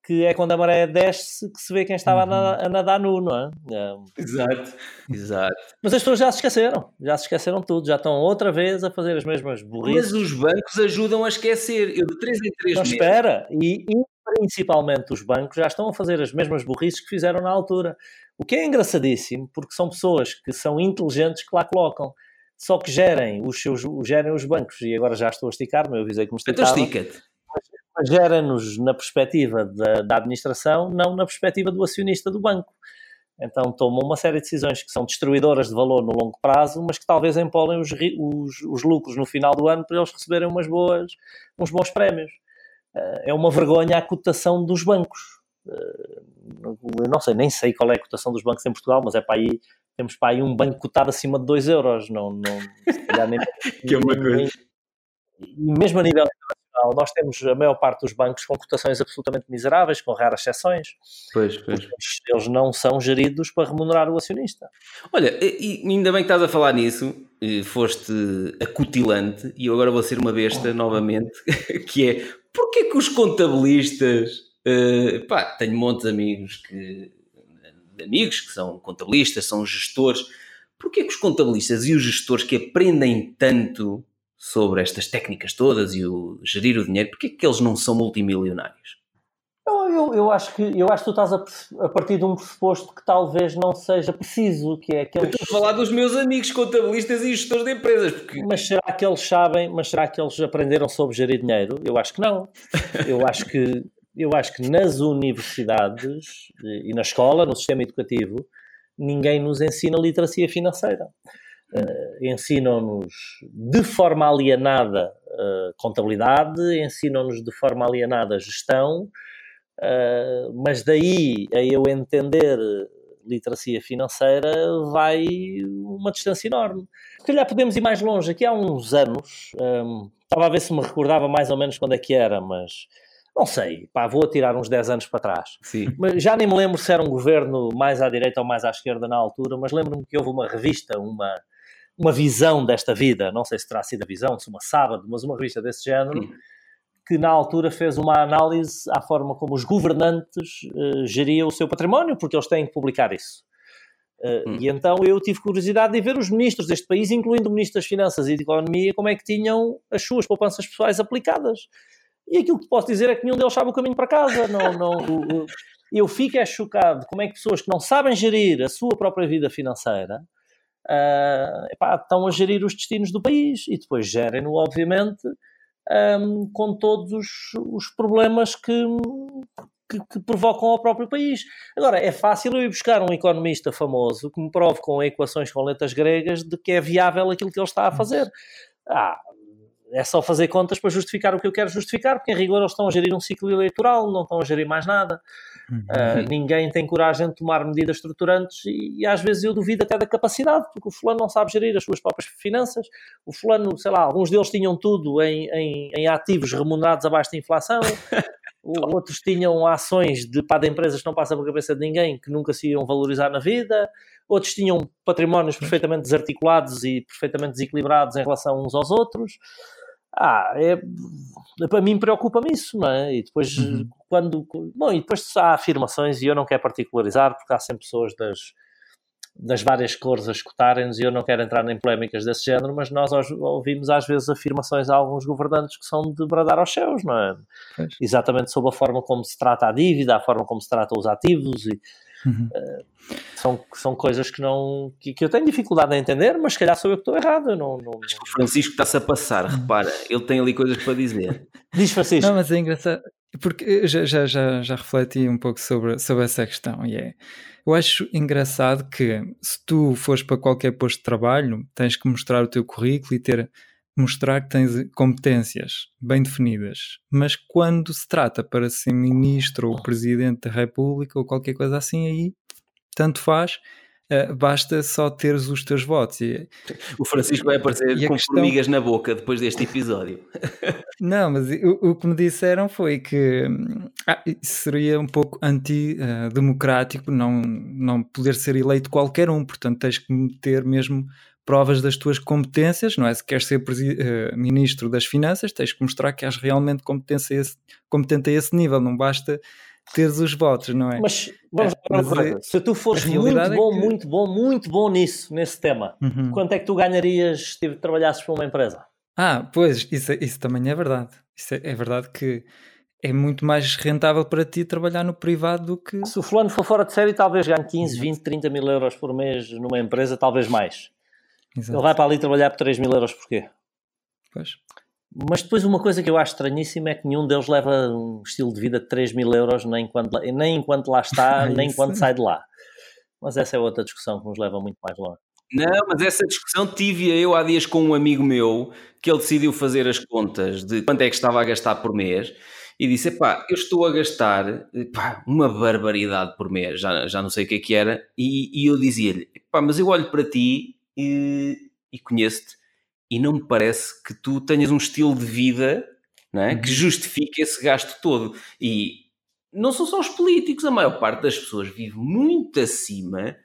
que é quando a maré desce que se vê quem estava uhum. a, nadar nu, não é? é? Exato, exato. Mas as pessoas já se esqueceram, já se esqueceram tudo, já estão outra vez a fazer as mesmas burrices. Mas os bancos ajudam a esquecer, eu de 3 em 3 meses. espera, e, e principalmente os bancos já estão a fazer as mesmas burrices que fizeram na altura. O que é engraçadíssimo, porque são pessoas que são inteligentes que lá colocam só que gerem os seus gerem os bancos, e agora já estou a esticar-me, eu avisei que me esticava. Então estica-te gera-nos na perspectiva da, da, administração, não na perspectiva do acionista do banco. Então tomam uma série de decisões que são destruidoras de valor no longo prazo, mas que talvez empolem os, os, os lucros no final do ano para eles receberem umas boas, uns bons prémios. Eh, é uma vergonha a cotação dos bancos. Eh, eu não sei, nem sei qual é a cotação dos bancos em Portugal, mas é para aí, temos para aí um banco cotado acima de 2 euros. Não, não, nem, (laughs) que é uma coisa. E mesmo a nível nós temos a maior parte dos bancos com cotações absolutamente miseráveis, com raras exceções. Pois, pois. Eles não são geridos para remunerar o acionista. Olha, e ainda bem que estás a falar nisso, foste acutilante, e eu agora vou ser uma besta novamente, (laughs) que é, porquê que os contabilistas, uh, pá, tenho montes de amigos que, amigos que são contabilistas, são gestores, porquê que os contabilistas e os gestores que aprendem tanto sobre estas técnicas todas e o gerir o dinheiro, porque é que eles não são multimilionários? Eu, eu, eu, acho que, eu acho que tu estás a, a, partir de um pressuposto que talvez não seja preciso, que é aqueles... Eu estou a falar dos meus amigos contabilistas e gestores de empresas. Porque... Mas será que eles sabem, mas será que eles aprenderam sobre gerir dinheiro? Eu acho que não. Eu acho que, eu acho que nas universidades e na escola, no sistema educativo, ninguém nos ensina literacia financeira uh, ensinam-nos de forma alienada uh, contabilidade, ensinam-nos de forma alienada gestão, uh, mas daí a eu entender literacia financeira vai uma distância enorme. Se calhar podemos ir mais longe. Aqui há uns anos, um, estava a ver se me recordava mais ou menos quando é que era, mas não sei, pá, vou atirar uns 10 anos para trás. Sim. Mas já nem me lembro se era um governo mais à direita ou mais à esquerda na altura, mas lembro-me que houve uma revista, uma, uma visão desta vida, não sei se terá sido a visão, se uma sábado, mas uma revista desse género, hum. que na altura fez uma análise à forma como os governantes uh, geriam o seu património, porque eles têm que publicar isso. Uh, hum. E então eu tive curiosidade de ver os ministros deste país, incluindo o ministro das Finanças e de Economia, como é que tinham as suas poupanças pessoais aplicadas. E aquilo que posso dizer é que nenhum deles sabe o caminho para casa. Não, não, eu fico é chocado como é que pessoas que não sabem gerir a sua própria vida financeira uh, epá, estão a gerir os destinos do país e depois gerem-no, obviamente, um, com todos os, os problemas que, que, que, provocam ao próprio país. Agora, é fácil eu ir buscar um economista famoso que me prove com equações com letras gregas de que é viável aquilo que ele está a fazer. Ah, é só fazer contas para justificar o que eu quero justificar, porque em rigor eles estão a gerir um ciclo eleitoral, não estão a gerir mais nada. Uhum. Uh, ninguém tem coragem de tomar medidas estruturantes e, e, às vezes eu duvido até da capacidade, porque o fulano não sabe gerir as suas próprias finanças. O fulano, sei lá, alguns deles tinham tudo em, em, em ativos remunerados abaixo da inflação. (laughs) Outros tinham ações de, pá, de empresas que não passam pela cabeça de ninguém, que nunca se iam valorizar na vida. Outros tinham patrimónios perfeitamente desarticulados e perfeitamente desequilibrados em relação uns aos outros. Ah, é, para mim preocupa-me isso, não é? E depois, uhum. quando. Bom, e depois há afirmações, e eu não quero particularizar, porque há sempre pessoas das, das várias cores a escutarem-nos, e eu não quero entrar em polémicas desse género, mas nós ouvimos às vezes afirmações a alguns governantes que são de bradar aos céus, não é? Pois. Exatamente sobre a forma como se trata a dívida, a forma como se trata os ativos, e Uhum. Uh, são, são coisas que, não, que, que, eu tenho dificuldade em entender, mas se calhar sou eu que estou errado. Não, não... o Francisco está-se a passar, repara, ele tem ali coisas para dizer. (laughs) Diz Francisco. Não, mas é engraçado, porque já, já, já, já refleti um pouco sobre, sobre essa questão e é. Eu acho engraçado que se tu fores para qualquer posto de trabalho, tens que mostrar o teu currículo e ter mostrar que tens competências bem definidas, mas quando se trata para ser ministro ou presidente da República ou qualquer coisa assim, aí tanto faz, uh, basta só teres os teus votos. E, o Francisco vai aparecer com questão... formigas na boca depois deste episódio. (laughs) Não, mas o, o, que me disseram foi que hum, ah, seria um pouco antidemocrático não, não poder ser eleito qualquer um, portanto tens que ter mesmo provas das tuas competências, não é? Se queres ser uh, ministro das finanças, tens que mostrar que és realmente competente a esse, competente a esse nível, não basta teres os votos, não é? Mas vamos é, uma coisa, se tu fores muito é bom, que... muito bom, muito bom nisso, nesse tema, uhum. quanto é que tu ganharias se trabalhasses para uma empresa? Ah, pois, isso, isso também é verdade. Isso é, é verdade que é muito mais rentável para ti trabalhar no privado do que. Se o fulano for fora de série, talvez ganhe 15, 20, 30 mil euros por mês numa empresa, talvez mais. Exato. Ele vai para ali trabalhar por 3 mil euros porquê? Pois. Mas depois uma coisa que eu acho estranhíssima é que nenhum deles leva um estilo de vida de 3 mil euros nem enquanto, nem enquanto lá está, (laughs) nem enquanto sai de lá. Mas essa é outra discussão que nos leva muito mais longe. Não, mas essa discussão tive eu há dias com um amigo meu que ele decidiu fazer as contas de quanto é que estava a gastar por mês e disse: pá, eu estou a gastar epá, uma barbaridade por mês, já, já não sei o que é que era. E, e eu dizia-lhe: pá, mas eu olho para ti e, e conheço-te e não me parece que tu tenhas um estilo de vida é? que uhum. justifique esse gasto todo. E não são só os políticos, a maior parte das pessoas vive muito acima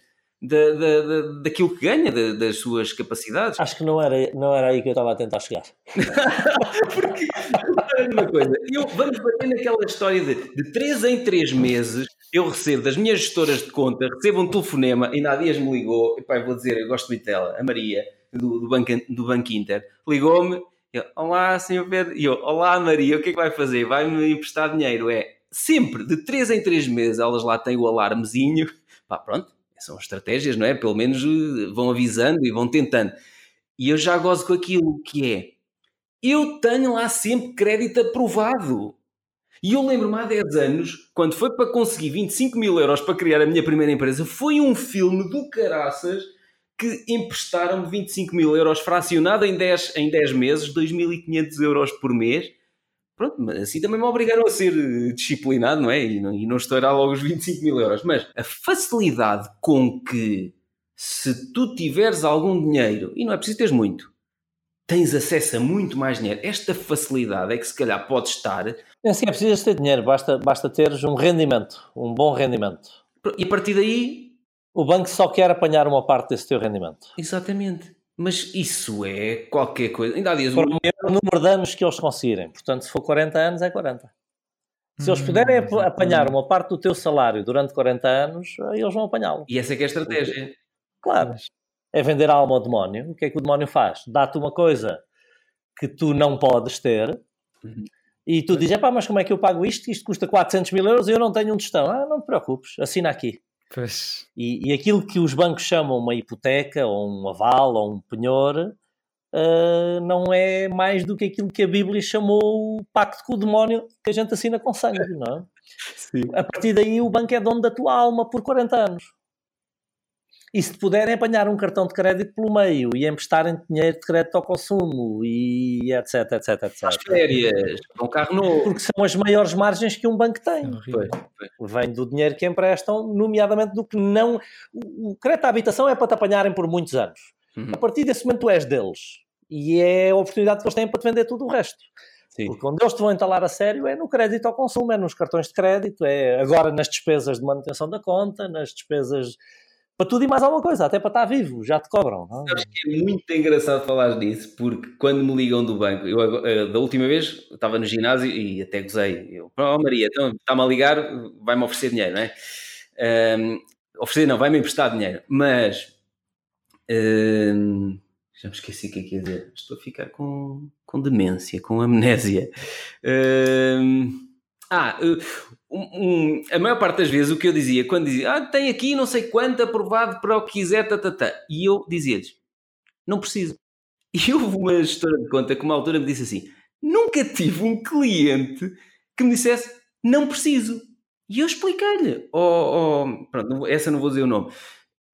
da, da, da, daquilo que ganha, da, das suas capacidades. Acho que não era, não era aí que eu estava a tentar chegar. (laughs) (laughs) Porque, uma coisa, eu, vamos bater naquela história de, de 3 em 3 meses eu recebo das minhas gestoras de conta, recebo um telefonema, ainda há dias me ligou, e pai, vou dizer, eu gosto muito dela, a Maria, do, do, Banco, do Banco Inter, ligou-me, olá, senhor Pedro, e eu, olá Maria, o que é que vai fazer? Vai-me emprestar dinheiro? É, sempre, de 3 em 3 meses, elas lá têm o alarmezinho, pá, pronto, são estratégias, não é? Pelo menos eh, vão avisando e vão tentando. E eu já gozo com aquilo que é, eu tenho lá sempre crédito aprovado. E eu lembro-me há 10 anos, quando foi para conseguir 25 mil euros para criar a minha primeira empresa, foi um filme do caraças que emprestaram-me 25 mil euros fracionado em 10, em 10 meses, 2.500 euros por mês. Pronto, mas assim também me obrigaram a ser eh, disciplinado, não é? E não, e não estourar logo os 25 mil euros. Mas a facilidade com que, se tu tiveres algum dinheiro, e não é preciso teres muito, tens acesso a muito mais dinheiro. Esta facilidade é que se calhar pode estar. É assim, é preciso ter dinheiro, basta, basta teres um rendimento, um bom rendimento. E a partir daí. O banco só quer apanhar uma parte desse teu rendimento. Exatamente. Mas isso é qualquer coisa. Ainda há dias. Por o número de anos que eles conseguirem. Portanto, se for 40 anos, é 40. Se eles puderem hum, apanhar uma parte do teu salário durante 40 anos, eles vão apanhá-lo. E essa é que é a estratégia. Claro. É vender a alma ao demónio. O que é que o demónio faz? Dá-te uma coisa que tu não podes ter uhum. e tu dizes, pá, mas como é que eu pago isto? Isto custa 400 mil euros e eu não tenho um tostão. Ah, não te preocupes, assina aqui. Pois. E, e aquilo que os bancos chamam uma hipoteca, ou um aval, ou um penhor, uh, não é mais do que aquilo que a Bíblia chamou o pacto com o demónio que a gente assina com sangue, não é? Sim. A partir daí o banco é dono da tua alma por 40 anos. E se puderem apanhar um cartão de crédito pelo meio e emprestarem dinheiro de crédito ao consumo e etc, etc, etc. As férias, um carro novo. Porque são as maiores margens que um banco tem. É Vem do dinheiro que emprestam, nomeadamente do que não... O crédito à habitação é para te apanharem por muitos anos. Uhum. A partir desse momento tu és deles. E é a oportunidade que eles têm para te vender tudo o resto. Sim. Porque onde eles te vão entalar a sério é no crédito ao consumo, é nos cartões de crédito, é agora nas despesas de manutenção da conta, nas despesas para tudo e mais alguma coisa, até para estar vivo, já te cobram. Não? Acho que é muito engraçado falar nisso, porque quando me ligam do banco, eu eh, da última vez estava no ginásio e até gozei. Eu, oh Maria, então está-me a ligar, vai-me oferecer dinheiro, não é? Um, oferecer não, vai-me emprestar dinheiro, mas um, já me esqueci o que é que ia dizer. Estou a ficar com, com demência, com amnésia. Um, ah, um, um, a maior parte das vezes o que eu dizia, quando dizia, ah, tem aqui não sei quanto aprovado para o que quiser, tatatá. Tá, tá. E eu dizia-lhes, não preciso. E (laughs) houve uma história de conta que uma altura me disse assim, nunca tive um cliente que me dissesse, não preciso. E eu expliquei-lhe, oh, oh, pronto, essa não vou dizer o nome,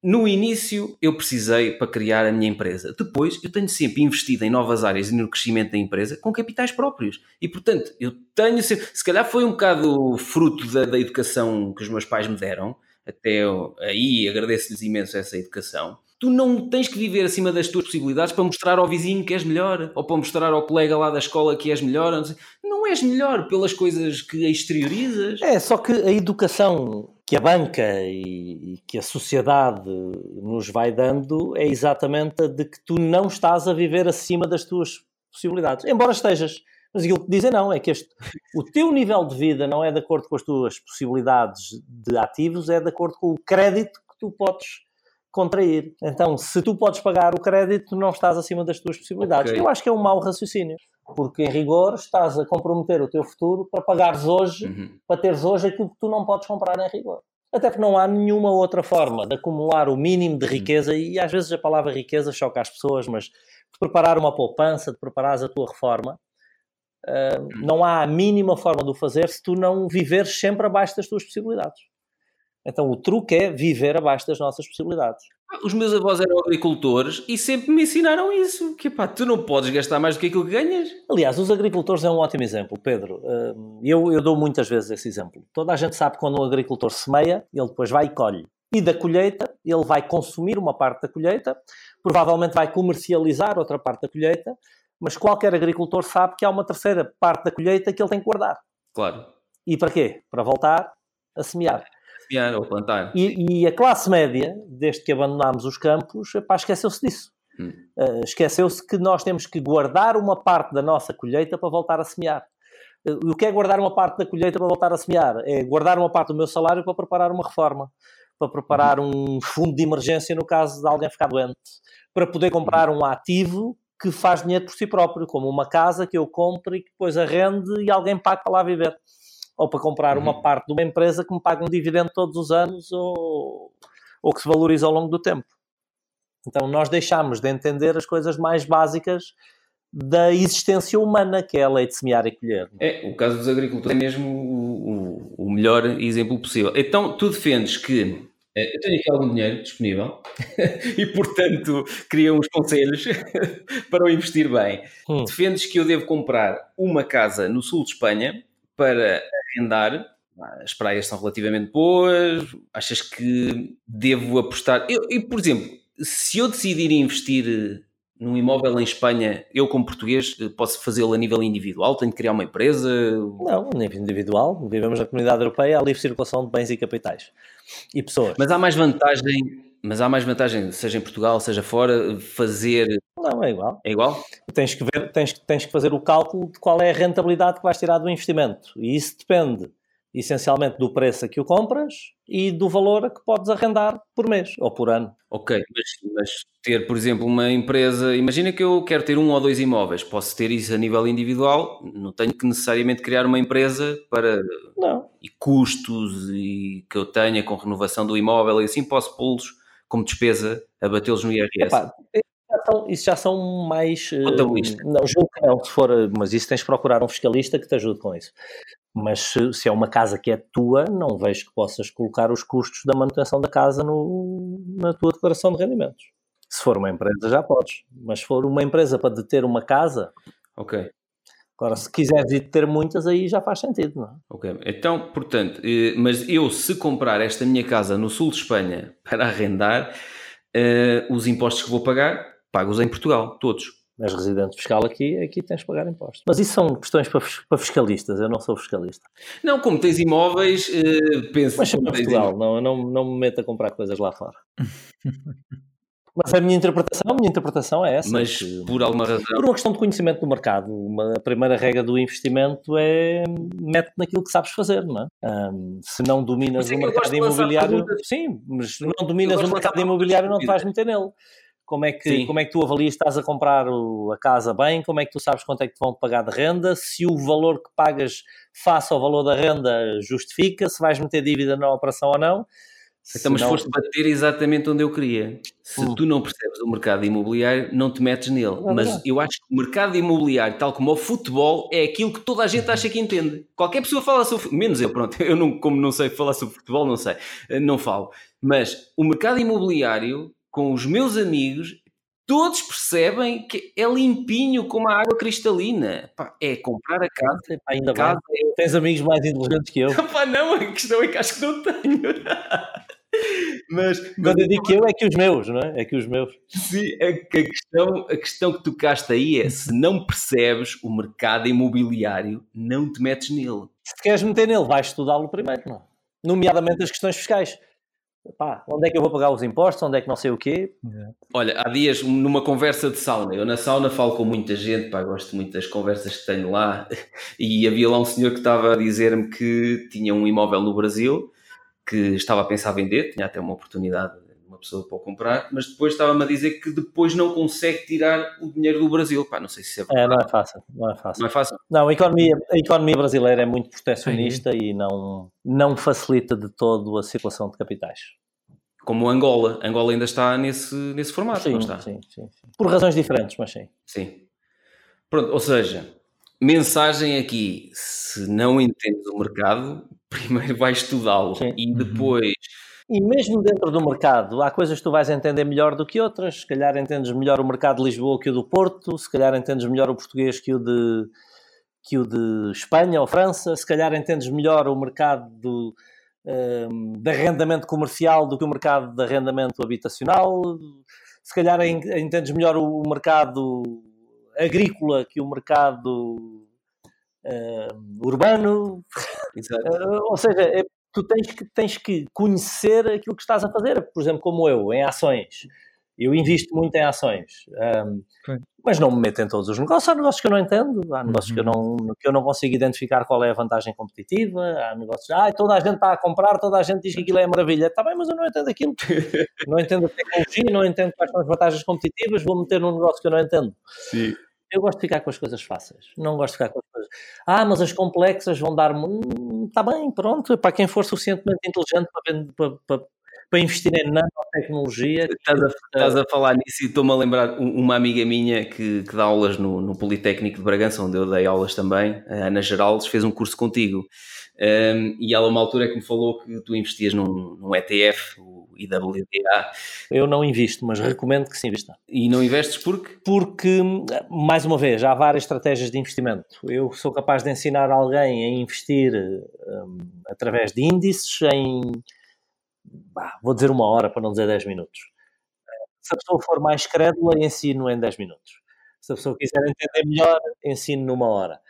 no início eu precisei para criar a minha empresa. Depois eu tenho sempre investido em novas áreas e no crescimento da empresa com capitais próprios. E portanto, eu tenho sempre, se calhar foi um bocado fruto da, da educação que os meus pais me deram. até aí agradeço-lhes imenso essa educação. Tu não tens que viver acima das tuas possibilidades para mostrar ao vizinho que és melhor, ou para mostrar ao colega lá da escola que és melhor. Não, não és melhor pelas coisas que exteriorizas. É, só que a educação que a banca e, e, que a sociedade nos vai dando é exatamente a de que tu não estás a viver acima das tuas possibilidades, embora estejas. Mas aquilo que dizem não, é que este, o teu nível de vida não é de acordo com as tuas possibilidades de ativos, é de acordo com o crédito que tu podes contrair. Então, se tu podes pagar o crédito, não estás acima das tuas possibilidades. Okay. Eu acho que é um mau raciocínio, porque em rigor estás a comprometer o teu futuro para pagares hoje, uhum. para teres hoje aquilo que tu não podes comprar em rigor. Até porque não há nenhuma outra forma de acumular o mínimo de riqueza, uhum. e às vezes a palavra riqueza choca as pessoas, mas de preparar uma poupança, de preparares a tua reforma, uh, não há a mínima forma de o fazer se tu não viveres sempre abaixo das tuas possibilidades. Então o truque é viver abaixo das nossas possibilidades. Os meus avós eram agricultores e sempre me ensinaram isso. Que pá, tu não podes gastar mais do que aquilo que ganhas. Aliás, os agricultores é um ótimo exemplo, Pedro. Hum, eu, eu dou muitas vezes esse exemplo. Toda a gente sabe que quando um agricultor semeia, ele depois vai e colhe. E da colheita, ele vai consumir uma parte da colheita, provavelmente vai comercializar outra parte da colheita, mas qualquer agricultor sabe que há uma terceira parte da colheita que ele tem que guardar. Claro. E para quê? Para voltar a semear semear ou plantar. E, e, a classe média, desde que abandonámos os campos, esqueceu-se disso. Hum. Uh, esqueceu-se que nós temos que guardar uma parte da nossa colheita para voltar a semear. Uh, o que é guardar uma parte da colheita para voltar a semear? É guardar uma parte do meu salário para preparar uma reforma, para preparar um fundo de emergência no caso de alguém ficar doente, para poder comprar um ativo que faz dinheiro por si próprio, como uma casa que eu compro e que depois arrende e alguém paga para lá viver ou para comprar uhum. uma parte de uma empresa que me paga um dividendo todos os anos ou, ou que se valoriza ao longo do tempo. Então nós deixamos de entender as coisas mais básicas da existência humana, que é a lei de semear e colher. É, o caso dos agricultores é mesmo o, o, o melhor exemplo possível. Então tu defendes que eh, eu tenho aqui algum dinheiro disponível (laughs) e, portanto, queria uns conselhos (laughs) para o investir bem. Hum. Defendes que eu devo comprar uma casa no sul de Espanha para arrendar. As praias são relativamente boas. Achas que devo apostar? Eu, eu, por exemplo, se eu decidir investir eh, num imóvel em Espanha, eu como português eh, posso fazê-lo a nível individual? Tenho que criar uma empresa? Não, a nível individual. Vivemos na comunidade europeia, há livre circulação de bens e capitais e pessoas. Mas há mais vantagem mas há mais vantagem, seja em Portugal, seja fora, fazer. Não, é igual. É igual? Tens que, ver, tens, tens que fazer o cálculo de qual é a rentabilidade que vais tirar do investimento. E isso depende essencialmente do preço a que o compras e do valor a que podes arrendar por mês ou por ano. Ok, mas, mas, ter, por exemplo, uma empresa, imagina que eu quero ter um ou dois imóveis, posso ter isso a nível individual, não tenho que necessariamente criar uma empresa para não. e custos e que eu tenha com renovação do imóvel e assim posso pô-los como despesa a batê-los no IRS. Epá, isso já são mais. Eh, Contabilista. Não, julgo que não, se for, mas isso tens de procurar um fiscalista que te ajude com isso. Mas se, se, é uma casa que é tua, não vejo que possas colocar os custos da manutenção da casa no, na tua declaração de rendimentos. Se for uma empresa, já podes. Mas se for uma empresa para deter uma casa. Ok. Agora, se quiseres ir ter muitas, aí já faz sentido, não é? Ok. Então, portanto, eh, mas eu, se comprar esta minha casa no sul de Espanha para arrendar, uh, os impostos que vou pagar, pago-os em Portugal, todos. Mas residente fiscal aqui, aqui tens de pagar impostos. Mas isso são questões para, para fiscalistas, eu não sou fiscalista. Não, como tens imóveis, uh, penso... Mas sempre Portugal, não, não, não me meto a comprar coisas lá fora. (laughs) Mas a minha interpretação, a minha interpretação é essa. Mas que, por alguma razão. Por uma questão de conhecimento do mercado. Uma, a primeira regra do investimento é mete naquilo que sabes fazer, não é? Um, se não dominas o mercado imobiliário. Sim, mas se não dominas o mercado imobiliário, não te vais meter nele. Como é, que, como é que tu avalias estás a comprar o, a casa bem? Como é que tu sabes quanto é que te vão pagar de renda? Se o valor que pagas face ao valor da renda justifica, se vais meter dívida na operação ou não então, mas foste bater exatamente onde eu queria. Se hum. tu não percebes o mercado imobiliário, não te metes nele. É mas eu acho que o mercado imobiliário, tal como o futebol, é aquilo que toda a gente acha que entende. Qualquer pessoa fala sobre. Menos eu, pronto. (laughs) Eu, não, como não sei falar sobre futebol, não sei. Eh, não falo. Mas o mercado imobiliário, com os meus amigos, todos percebem que é limpinho como a água cristalina. Pá, é comprar a casa. Ainda casa, é... Tens amigos mais inteligentes que eu. (laughs) Não, a questão é que acho que não tenho. (laughs) Mas, Quando eu digo que eu, é que os meus, não é? É que os meus. Sim, a, questão, a questão que tocaste aí é: se não percebes o mercado imobiliário, não te metes nele. Se queres meter nele, vais estudá-lo primeiro, não? Nomeadamente as questões fiscais. Pá, onde é que eu vou pagar os impostos, onde é que não sei o quê. Olha, há dias, numa conversa de sauna, eu na sauna falo com muita gente, pá, gosto muito das conversas que tenho lá, (laughs) e havia lá um senhor que estava a dizer-me que tinha um imóvel no Brasil, que estava a pensar vender, tinha até uma oportunidade pessoa para comprar, mas depois estava-me a dizer que depois não consegue tirar o dinheiro do Brasil. Pá, não sei se é verdade. É, não é fácil. Não é fácil. Não é fácil? Não, a economia, a economia brasileira é muito protecionista e não, não facilita de todo a circulação de capitais. Como Angola. Angola ainda está nesse, nesse formato, sim, não está? Sim, sim, sim. Por razões diferentes, mas sim. Sim. Pronto, ou seja, mensagem aqui: se não entendes o mercado, (laughs) primeiro vais estudá-lo e uhum. depois. E mesmo dentro do mercado, há coisas que tu vais entender melhor do que outras. Se calhar entendes melhor o mercado de Lisboa que o do Porto, se calhar entendes melhor o português que o de, que o de Espanha ou França, se calhar entendes melhor o mercado do, um, de arrendamento comercial do que o mercado de arrendamento habitacional. Se calhar entendes melhor o mercado agrícola que o mercado uh, urbano. Uh, ou seja, é, tu tens que, tens que conhecer aquilo que estás a fazer. Por exemplo, como eu, em ações. Eu invisto muito em ações, um, mas não me meto em todos os negócios. Há negócios que eu não entendo, há negócios uhum. que, eu uhum. não, que eu não consigo identificar qual é a vantagem competitiva. Há negócios, ah, toda a gente está a comprar, toda a gente diz que aquilo é maravilha. Está bem, mas eu não entendo aquilo. (laughs) não entendo a tecnologia, não entendo quais são as vantagens competitivas, vou meter num negócio que eu não entendo. Sim. Eu gosto de ficar com as coisas fáceis. Não gosto de ficar com as coisas. Ah, mas as complexas vão dar. Está hum, bem, pronto. Para quem for suficientemente inteligente para, para, para, investir em nanotecnologia. Estás a, estás a falar nisso e estou-me a lembrar uma amiga minha que, que dá aulas no, no, Politécnico de Bragança, onde eu dei aulas também, a Ana Geraldes, fez um curso contigo. Um, e ela, uma altura, é que me falou que tu investias num, num ETF, IWDA. Eu não invisto, mas recomendo que se invista. E não investes porque? Porque, mais uma vez, há várias estratégias de investimento. Eu sou capaz de ensinar alguém a investir um, através de índices em, bah, vou dizer uma hora para não dizer 10 minutos. Se a pessoa for mais crédula, ensino em 10 minutos. Se a pessoa quiser entender melhor, ensino numa hora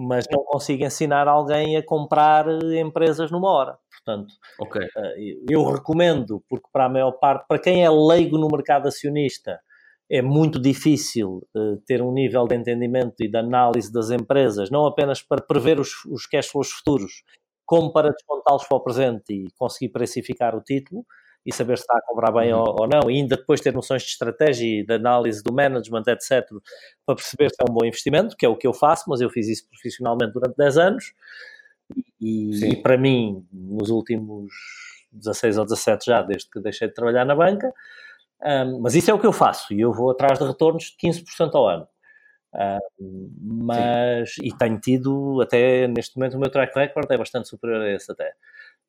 mas não consigo ensinar alguém a comprar empresas numa hora. Portanto, okay. Eh, eu recomendo, porque para a maior parte, para quem é leigo no mercado acionista, é muito difícil uh, ter um nível de entendimento e de análise das empresas, não apenas para prever os, os cash flows futuros, como para descontá-los para o presente e conseguir precificar o título e saber se está a comprar bem uhum. ou, ou, não, e ainda depois ter noções de estratégia e de análise do management, etc., para perceber se é um bom investimento, que é o que eu faço, mas eu fiz isso profissionalmente durante 10 anos, e, e para mim, nos últimos 16 ou 17 já, desde que deixei de trabalhar na banca, um, mas isso é o que eu faço, e eu vou atrás de retornos de 15% ao ano. Um, mas, Sim. e tenho tido, até neste momento, o meu track record é bastante superior a esse até.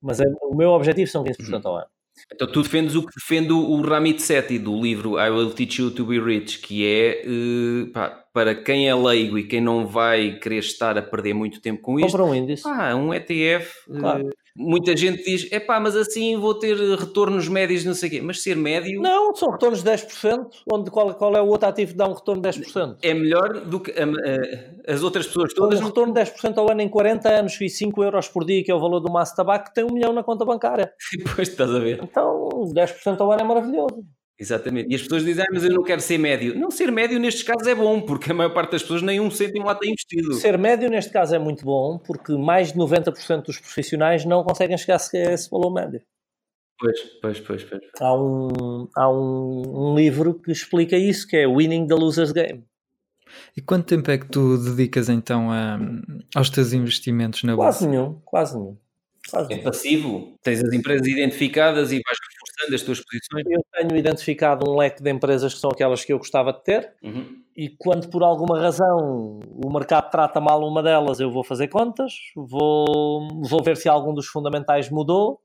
Mas é, o meu objetivo são 15% uhum. ao ano. Então tu defendes o que defende o Ramit Sethi do livro I Will Teach You to Be Rich, que é uh, pá, para quem é leigo e quem não vai querer estar a perder muito tempo com isto. Compra um índice. Ah, um ETF. Claro. Uh, muita gente diz, é pá, mas assim vou ter retornos médios, não sei o quê. Mas ser médio. Não, são retornos de 10%, onde qual, qual é o outro ativo que dá um retorno de 10%? É melhor do que as outras pessoas todas. Um retorno de 10% ao ano em 40 anos e 5 euros por dia, que é o valor do maço de tabaco, tem um milhão na conta bancária. (laughs) Depois estás a ver. Então, 10% ao ano é maravilhoso. Exatamente. E as pessoas dizem, ah, mas eu não quero ser médio. Não, ser médio nestes casos é bom, porque a maior parte das pessoas nem um cêntimo lá tem investido. Ser médio neste caso é muito bom, porque mais de 90% dos profissionais não conseguem chegar a esse valor médio. Pois, pois, pois. pois. Há, um, há um, um livro que explica isso, que é Winning the Loser's Game. E quanto tempo é que tu dedicas então a, aos teus investimentos na bolsa? Quase nenhum, quase nenhum. Quase é nenhum. passivo? Tens as empresas identificadas e vais as tuas posições? Eu tenho identificado um leque de empresas que são aquelas que eu gostava de ter uhum. e quando por alguma razão o mercado trata mal uma delas, eu vou fazer contas, vou, vou ver se algum dos fundamentais mudou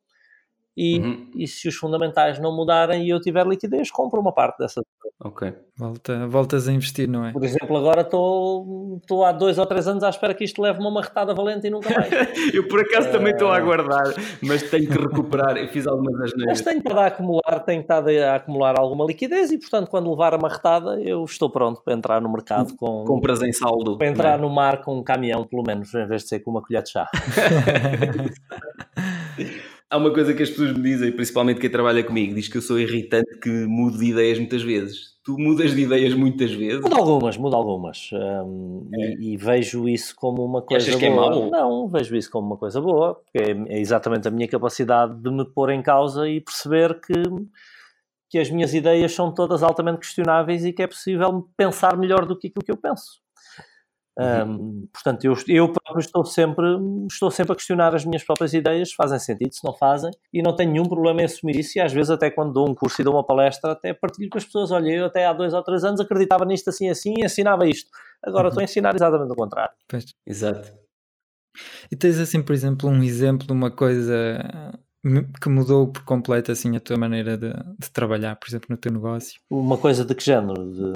e, uhum. e se os fundamentais não mudarem e eu tiver liquidez, compro uma parte dessa. Ok. Volta, voltas a investir, não é? Por exemplo, agora estou há dois ou três anos à espera que isto leve uma marretada valente e nunca mais. (laughs) eu por acaso uh... também estou a aguardar, mas tenho que recuperar. Eu fiz algumas asneiras. Mas tenho estado a acumular, tenho estado a acumular alguma liquidez e, portanto, quando levar a marretada, eu estou pronto para entrar no mercado com. Compras em saldo. Para entrar é? no mar com um caminhão, pelo menos, em vez de ser com uma colher de chá. (laughs) (laughs) Há uma coisa que as pessoas me dizem, principalmente quem trabalha comigo, diz que eu sou irritante, que mudo de ideias muitas vezes. Tu mudas de ideias muitas vezes? Mudo algumas, mudo algumas. Um, é. e, e, vejo isso como uma coisa Achas boa. Que é mau? Não, vejo isso como uma coisa boa, porque é, é exatamente a minha capacidade de me pôr em causa e perceber que, que as minhas ideias são todas altamente questionáveis e que é possível pensar melhor do que aquilo que eu penso. Um, portanto, eu, eu próprio estou sempre, estou sempre a questionar as minhas próprias ideias, se fazem sentido, se não fazem, e não tenho nenhum problema em assumir isso. E às vezes, até quando dou um curso e dou uma palestra, até partilho com as pessoas: olha, eu até há dois ou três anos acreditava nisto assim assim e ensinava isto. Agora uhum. estou a ensinar exatamente o contrário. Pois. Exato. E tens assim, por exemplo, um exemplo de uma coisa que mudou por completo assim a tua maneira de, de, trabalhar, por exemplo, no teu negócio? Uma coisa de que género? De...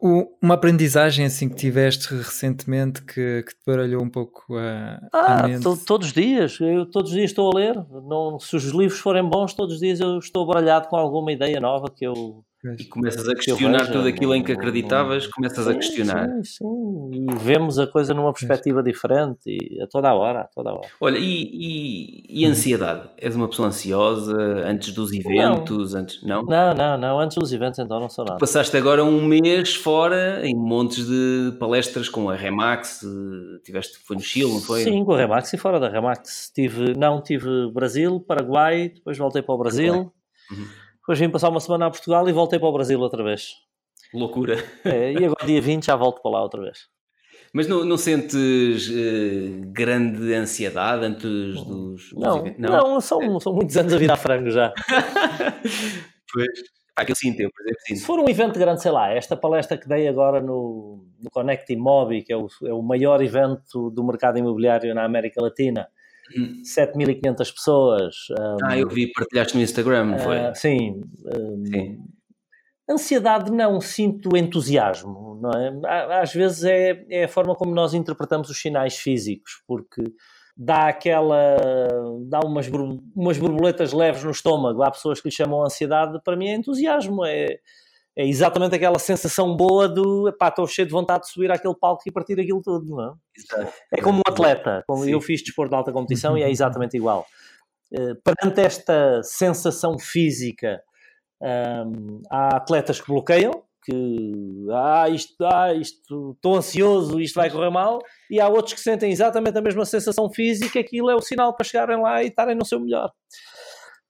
O, uma aprendizagem assim que tiveste recentemente que, que te baralhou um pouco a, ah, a mente? To, todos os dias, eu todos os dias estou a ler. Não, se os livros forem bons, todos os dias eu estou baralhado com alguma ideia nova que eu e começas a questionar vejo, tudo aquilo em que acreditavas, começas sim, a questionar. Sim, sim, e vemos a coisa numa perspectiva diferente e a toda a hora, a toda a hora. Olha, e, e, e ansiedade? És uma pessoa ansiosa antes dos eventos? Não. Antes, não? não, não, não, antes dos eventos então não sou nada. Passaste agora um mês fora em montes de palestras com a Remax, tiveste, foi no Chile, não foi? Sim, com a Remax e fora da Remax. Tive, não, tive Brasil, Paraguai, depois voltei para o Brasil. Uhum. Depois vim passar uma semana a Portugal e voltei para o Brasil outra vez. Loucura. É, e agora, dia 20, já volto para lá outra vez. Mas não, não sentes uh, grande ansiedade antes dos. Não, não, não são, são muitos anos a virar frango já. (laughs) pois. Aquilo sim, eu, por exemplo, sim. Se for um evento grande, sei lá, esta palestra que dei agora no, no Connect Imobi, que é o, é o maior evento do mercado imobiliário na América Latina, 7.500 pessoas. Um, ah, eu vi, partilhaste no Instagram, não foi? Uh, sim, um, sim. Ansiedade não, sinto entusiasmo, não é? Às vezes é, é a forma como nós interpretamos os sinais físicos, porque dá aquela. dá umas, umas borboletas leves no estômago. Há pessoas que lhe chamam ansiedade, para mim é entusiasmo, é é exatamente aquela sensação boa do pá, estou cheio de vontade de subir àquele palco e partir aquilo tudo, não é? É como um atleta, como Sim. eu fiz desporto de alta competição e é exatamente igual. Uh, perante esta sensação física, um, há atletas que bloqueiam, que ah, isto, ah, isto, estou ansioso, isto vai correr mal, e há outros que sentem exatamente a mesma sensação física, aquilo é o sinal para chegarem lá e estarem no seu melhor.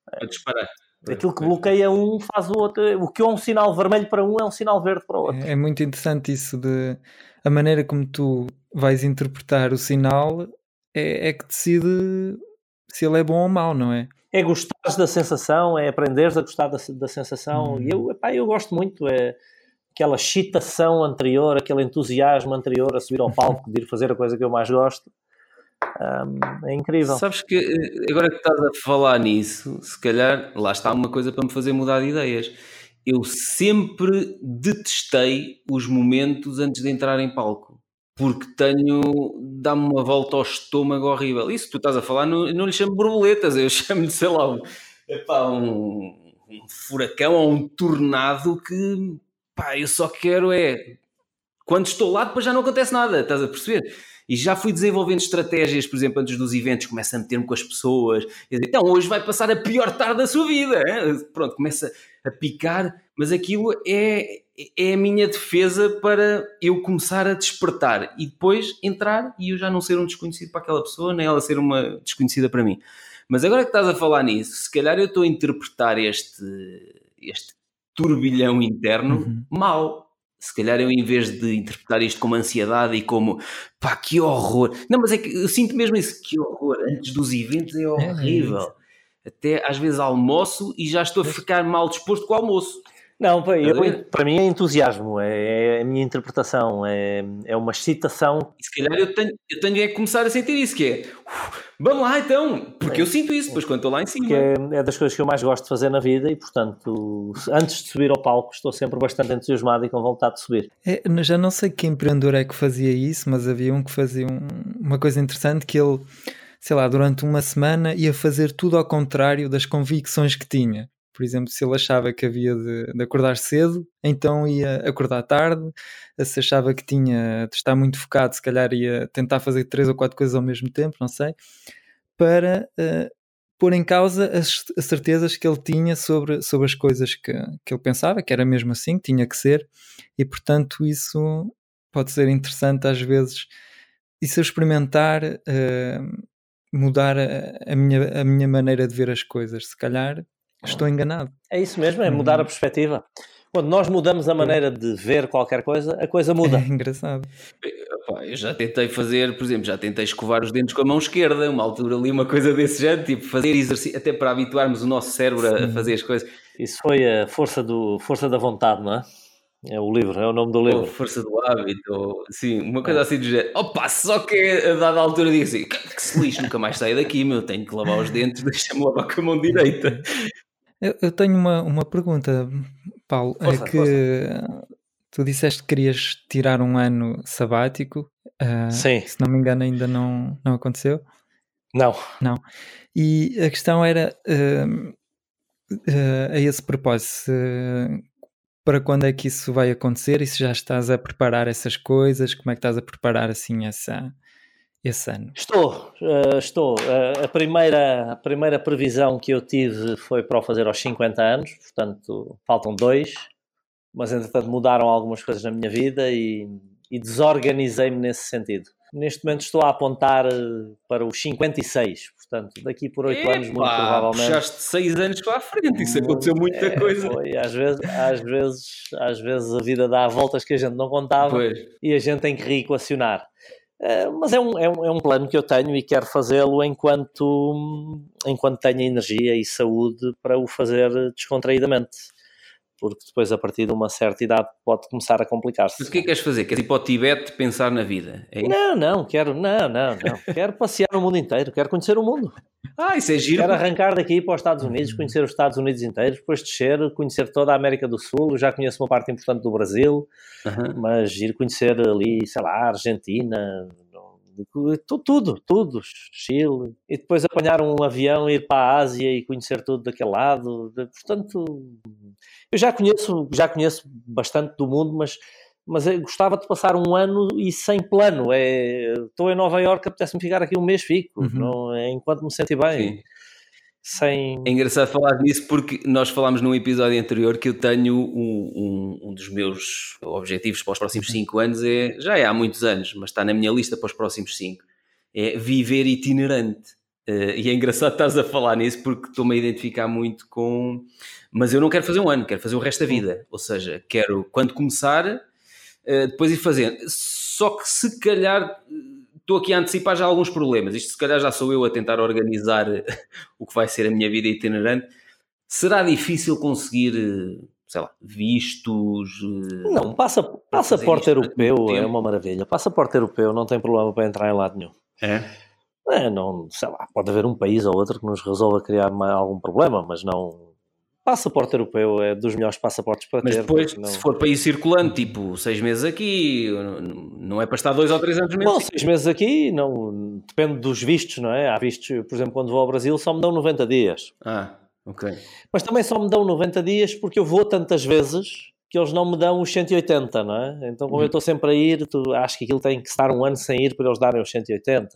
Para disparar. Aquilo que bloqueia um faz o outro. O que é um sinal vermelho para um é um sinal verde para o outro. É, é muito interessante isso de a maneira como tu vais interpretar o sinal é, é que decide se ele é bom ou mau, não é? É gostar da sensação, é aprenderes a gostar da, da sensação. Hum. E eu, epá, eu gosto muito, é aquela excitação anterior, aquele entusiasmo anterior a subir ao palco, de ir fazer a coisa que eu mais gosto. Um, é incrível. Sabes que eh, agora que estás a falar nisso, se calhar lá está uma coisa para me fazer mudar de ideias. Eu sempre detestei os momentos antes de entrar em palco, porque tenho. dá-me uma volta ao estômago horrível. Isso tu estás a falar, não, não lhe chamo borboletas, eu (laughs) chamo-lhe, sei lá, um, epá, um, um furacão ou um tornado que pá, eu só quero é. Quando estou lá, depois já não acontece nada, estás a perceber? E já fui desenvolvendo estratégias, por exemplo, antes dos eventos, começo a meter-me com as pessoas. Então, hoje vai passar a pior tarde da sua vida. Hein? Pronto, começa a picar, mas aquilo é, é a minha defesa para eu começar a despertar e depois entrar e eu já não ser um desconhecido para aquela pessoa, nem ela ser uma desconhecida para mim. Mas agora que estás a falar nisso, se calhar eu estou a interpretar este, este turbilhão interno uhum. mal se calhar eu, em vez de interpretar isto como ansiedade e como pá, que horror. Não, mas é que eu sinto mesmo isso, que horror. Antes dos eventos é, é horrível. É Até às vezes almoço e já estou a ficar mal disposto com o almoço. Não, eu, para mim é entusiasmo, é, é, a minha interpretação, é, é uma excitação. E se calhar eu tenho, eu tenho é que começar a sentir isso, que é vamos lá então, porque é. eu sinto isso depois quando estou lá em cima. É, é, das coisas que eu mais gosto de fazer na vida e, portanto, antes de subir ao palco, estou sempre bastante entusiasmado e com vontade de subir. É, já não sei que empreendedor é que fazia isso, mas havia um que fazia um, uma coisa interessante que ele, sei lá, durante uma semana ia fazer tudo ao contrário das convicções que tinha. Por exemplo, se ele achava que havia de, de, acordar cedo, então ia acordar tarde. Se achava que tinha de estar muito focado, se calhar ia tentar fazer três ou quatro coisas ao mesmo tempo, não sei, para uh, pôr em causa as, as, certezas que ele tinha sobre, sobre as coisas que, que ele pensava, que era mesmo assim, que tinha que ser, e portanto isso pode ser interessante às vezes. E se eu experimentar uh, mudar a, a, minha, a minha maneira de ver as coisas, se calhar Estou enganado. É isso mesmo, é mudar a uhum. perspectiva. Quando nós mudamos a maneira de ver qualquer coisa, a coisa muda. (laughs) É engraçado. Eu já tentei fazer, por exemplo, já tentei escovar os dentes com a mão esquerda, uma altura ali, uma coisa desse género, tipo fazer exercício, até para habituarmos o nosso cérebro a fazer as coisas. Isso foi a força, do, força da vontade, não é? É o livro, é o nome do livro. Oh, força do hábito, ou, sim, uma coisa é. assim do género. Opa, só que a dada altura digo assim: que se lixo, nunca mais saio daqui, meu, tenho que lavar os dentes, (laughs) deixa-me lavar com a mão direita. (laughs) Eu, eu tenho uma, uma pergunta, Paulo. É força, é que força. tu disseste que querias tirar um ano sabático. Uh, Sim. Se não me engano, ainda não, não aconteceu. Não. Não. E a questão era, uh, uh, a esse propósito, para quando é que isso vai acontecer e se já estás a preparar essas coisas, como é que estás a preparar assim essa, esse ano? Estou, uh, estou. Uh, a, primeira, a primeira previsão que eu tive foi para o fazer aos 50 anos, portanto faltam dois, mas entretanto mudaram algumas coisas na minha vida e, e desorganizei-me nesse sentido. Neste momento estou a apontar eh, para os 56, portanto, daqui por 8 anos, muito provavelmente. Puxaste 6 anos para a frente, isso aconteceu muita é, coisa. Foi, às vezes, às, vezes, às vezes a vida dá voltas que a gente não contava pois. e a gente tem que reequacionar. Eh, mas é um, é, um, é um plano que eu tenho e quero fazê-lo enquanto, enquanto tenho energia e saúde para o fazer descontraídamente. Porque depois, a partir de uma certa idade, pode começar a complicar-se. Mas o que é que queres fazer? Queres ir para o Tibete pensar na vida? É não, não, quero, não, não, não. (laughs) quero passear no mundo inteiro, quero conhecer o mundo. Ah, isso é giro. Quero arrancar daqui para os Estados Unidos, conhecer os Estados Unidos inteiros, depois descer, conhecer toda a América do Sul. Já conheço uma parte importante do Brasil, uhum. mas ir conhecer ali, sei lá, Argentina, tudo, tudo, Chile, e depois apanhar um avião, ir para a Ásia e conhecer tudo daquele lado. Portanto, eu já conheço, já conheço bastante do mundo, mas mas eu gostava de passar um ano e sem plano. É, estou em Nova Iorque, apetece-me ficar aqui um mês, fico, uhum. não, é, enquanto me senti bem. Sim. Sem... É engraçado falar nisso porque nós falámos num episódio anterior que eu tenho um, um, um dos meus objetivos para os próximos 5 anos, é, já é há muitos anos, mas está na minha lista para os próximos 5, é viver itinerante. Uh, e é engraçado estás a falar nisso porque estou-me a identificar muito com. Mas eu não quero fazer um ano, quero fazer o resto da vida. Ou seja, quero, quando começar, uh, depois ir fazendo. Só que se calhar estou aqui a antecipar já alguns problemas. Isto se calhar já sou eu a tentar organizar (laughs) o que vai ser a minha vida itinerante. Será difícil conseguir, sei lá, vistos? Eh, não, passa, passaporte europeu é uma maravilha. Passaporte europeu não tem problema para entrar em lado nenhum. É? É, não, sei lá, pode haver um país ou outro que nos resolva criar algum problema, mas não, Passaporte europeu é dos melhores passaportes para Mas ter. Mas depois, não... se for país circulante, tipo seis meses aqui, não é para estar dois ou três anos mesmo? Não, seis meses aqui, não, depende dos vistos, não é? Há vistos, por exemplo, quando vou ao Brasil só me dão 90 dias. Ah, ok. Mas também só me dão 90 dias porque eu vou tantas vezes que eles não me dão os 180, não é? Então, como uhum. eu estou sempre a ir, tu, acho que aquilo tem que estar um ano sem ir para eles darem os 180.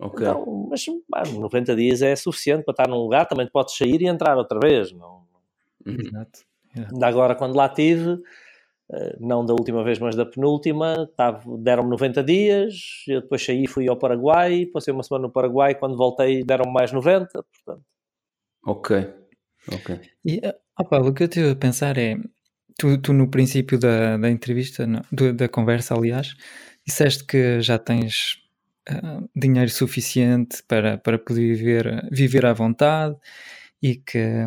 Ok. Então, mas 90 dias é suficiente para estar num lugar, também podes sair e entrar outra vez, não Uhum. Exato. Ainda agora, quando lá tive, eh, não da última vez, mas da penúltima, deram-me 90 dias, eu depois saí fui ao Paraguai, passei uma semana no Paraguai, quando voltei deram-me mais 90, portanto. Ok, ok. E, oh Paulo, o que eu estive a pensar é, tu, tu no princípio da, da entrevista, não, da conversa, aliás, disseste que já tens uh, dinheiro suficiente para, para poder viver, viver à vontade e que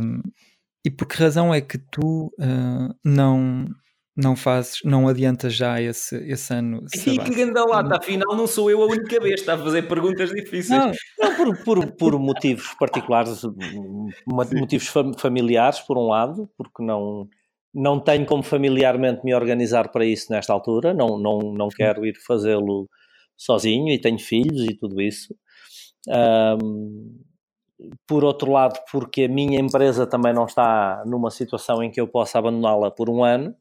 e por que razão é que tu uh, não, não fazes, não adiantas já esse, esse ano? E que ganda lata, afinal não sou eu a única vez, está a fazer perguntas difíceis. Não, não por, por, por motivos particulares, motivos familiares, por um lado, porque não, não tenho como familiarmente me organizar para isso nesta altura, não, não, não quero ir fazê-lo sozinho e tenho filhos e tudo isso. Um, por outro lado, porque a minha empresa também não está numa situação em que eu possa abandoná-la por um ano,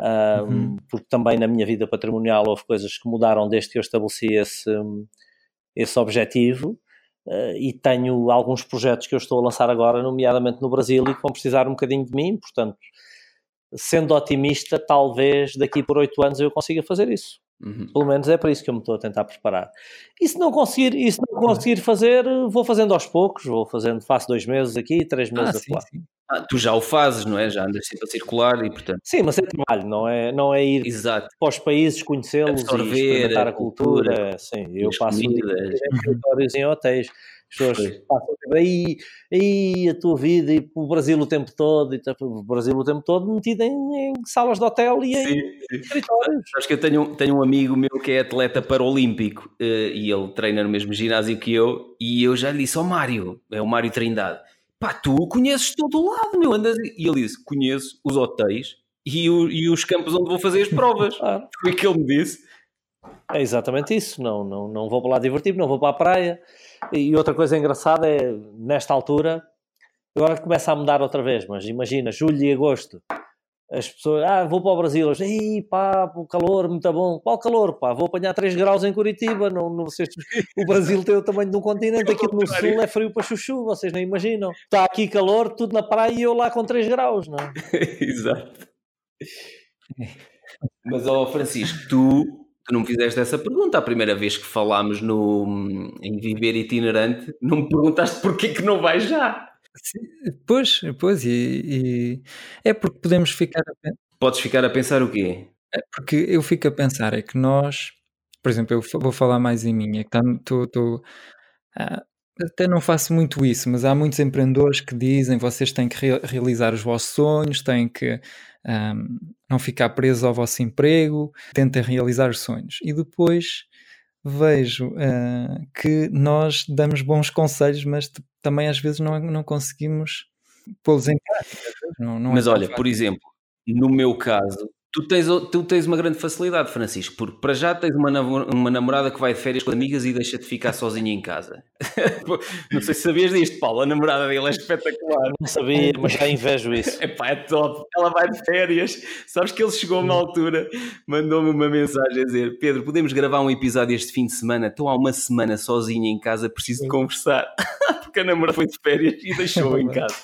um, uhum. porque também na minha vida patrimonial houve coisas que mudaram desde que eu estabeleci esse, esse objetivo. Uh, e tenho alguns projetos que eu estou a lançar agora, nomeadamente no Brasil, e que vão precisar um bocadinho de mim, portanto, sendo otimista, talvez daqui por oito anos eu consiga fazer isso. Uhum. Pelo menos é para isso que eu me estou a tentar preparar. E se não conseguir, e se não conseguir fazer, vou fazendo aos poucos, vou fazendo, faço dois meses aqui, três meses ah, sim, sim. Ah, tu já o fazes, não é? Já andas sempre a circular e portanto. Sim, mas é trabalho, não é, não é ir Exato. para os países, conhecê-los experimentar a cultura. cultura. Sim, eu passo comidas. em hotéis. As pessoas passam aí, aí a tua vida e o Brasil o tempo todo, e o Brasil o tempo todo metido em, em salas de hotel e em sim. escritórios. Acho que eu tenho, tenho um amigo meu que é atleta paralímpico uh, e ele treina no mesmo ginásio que eu e eu já lhe disse ao Mário, é o Mário Trindade, pá, tu conheces todo o lado, meu, andas... E ele disse, conheço os hotéis e, o, e os campos onde vou fazer as provas. (laughs) Foi o que ele me disse. É exatamente isso, não, não, não vou para lá divertir, não vou para a praia e outra coisa engraçada é, nesta altura, agora começa a mudar outra vez, mas imagina, julho e agosto, as pessoas, ah, vou para o Brasil, hoje, Ei, pá, o calor, muito bom. Qual calor, pá? Vou apanhar 3 graus em Curitiba. Não, não, vocês, (laughs) o Brasil tem o tamanho de um continente, aqui no sul é frio para chuchu, vocês nem imaginam. Está aqui calor, tudo na praia e eu lá com 3 graus, não é? (laughs) Exato. (laughs) Mas, ó Francisco, tu Tu não me fizeste essa pergunta a primeira vez que falámos no, em viver itinerante. Não me perguntaste porquê que não vais já. Pois, pois, e, e, é porque podemos ficar a Podes ficar a pensar o quê? É porque eu fico a pensar, é que nós, por exemplo, eu vou falar mais em mim, é que tá, tô, ah, até não faço muito isso, mas há muitos empreendedores que dizem vocês têm que re realizar os vossos sonhos, têm que um, não ficar preso ao vosso emprego, tentem realizar os sonhos. E depois vejo uh, que nós damos bons conselhos, mas também às vezes não, não conseguimos pô-los em prática. Não, não é mas é olha, por exemplo, no meu caso, Tu tens, tu tens uma grande facilidade, Francisco, porque para já tens uma, uma namorada que vai de férias com amigas e deixa-te ficar sozinha em casa. (laughs) não sei se sabias disto, Paulo, a namorada dele é espetacular. Não sabia, mas já invejo isso. (laughs) Epá, é top. Ela vai de férias. Sabes que ele chegou a uma altura, mandou-me uma mensagem a dizer: Pedro, podemos gravar um episódio este fim de semana? Estou há uma semana sozinha em casa, preciso de conversar. (laughs) porque a namorada foi de férias e deixou em casa.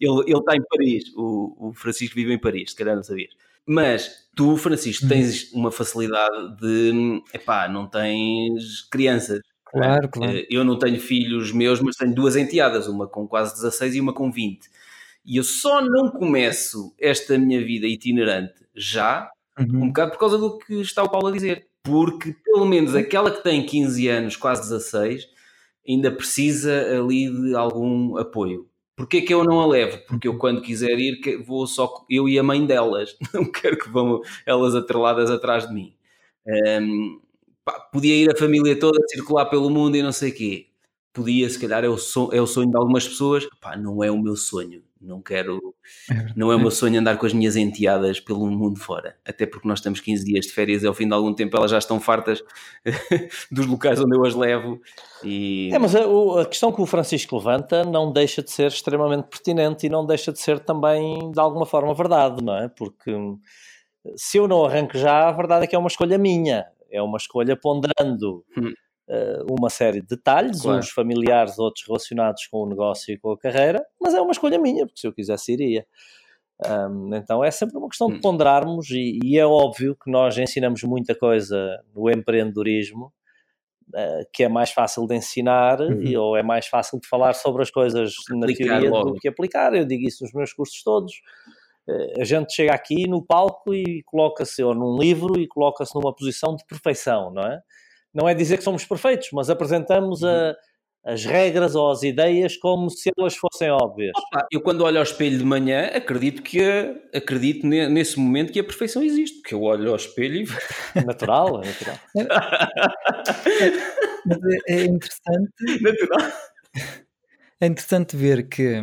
Ele, ele está em Paris, o, o Francisco vive em Paris, se calhar não sabias. Mas tu, Francisco, uhum. tens uma facilidade de. Epá, não tens crianças. Claro, claro. Eh, eu não tenho filhos meus, mas tenho duas enteadas, uma com quase 16 e uma com 20. E eu só não começo esta minha vida itinerante já, uhum. um bocado por causa do que está o Paulo a dizer. Porque pelo menos aquela que tem 15 anos, quase 16, ainda precisa ali de algum apoio. Porquê que eu não a levo? Porque eu quando quiser ir vou só eu e a mãe delas, (laughs) não quero que vão elas atreladas atrás de mim. Um, pá, podia ir a família toda circular pelo mundo e não sei o quê. Podia, se calhar é o, sonho, é o sonho de algumas pessoas, pá, não é o meu sonho. Não quero, é não é o meu sonho andar com as minhas enteadas pelo mundo fora. Até porque nós temos 15 dias de férias e ao fim de algum tempo elas já estão fartas (laughs) dos locais onde eu as levo. E... É, mas a, a, questão que o Francisco levanta não deixa de ser extremamente pertinente e não deixa de ser também de alguma forma verdade, não é? Porque se eu não arranco já, a verdade é que é uma escolha minha. É uma escolha ponderando. Hum uma série de detalhes, claro. uns familiares, outros relacionados com o negócio e com a carreira, mas é uma escolha minha, porque se eu quisesse iria. Um, então é sempre uma questão de hum. ponderarmos e, e, é óbvio que nós ensinamos muita coisa no empreendedorismo uh, que é mais fácil de ensinar uhum. e, ou é mais fácil de falar sobre as coisas aplicar na teoria logo. do que aplicar. Eu digo isso nos meus cursos todos. Uh, a gente chega aqui no palco e coloca-se, ou num livro, e coloca-se numa posição de perfeição, não é? Não é dizer que somos perfeitos, mas apresentamos a, as regras ou as ideias como se elas fossem óbvias. Opa, eu quando olho ao espelho de manhã acredito que acredito nesse momento que a perfeição existe, porque eu olho ao espelho e natural, é natural. (laughs) Mas é, é interessante. Natural. É interessante ver que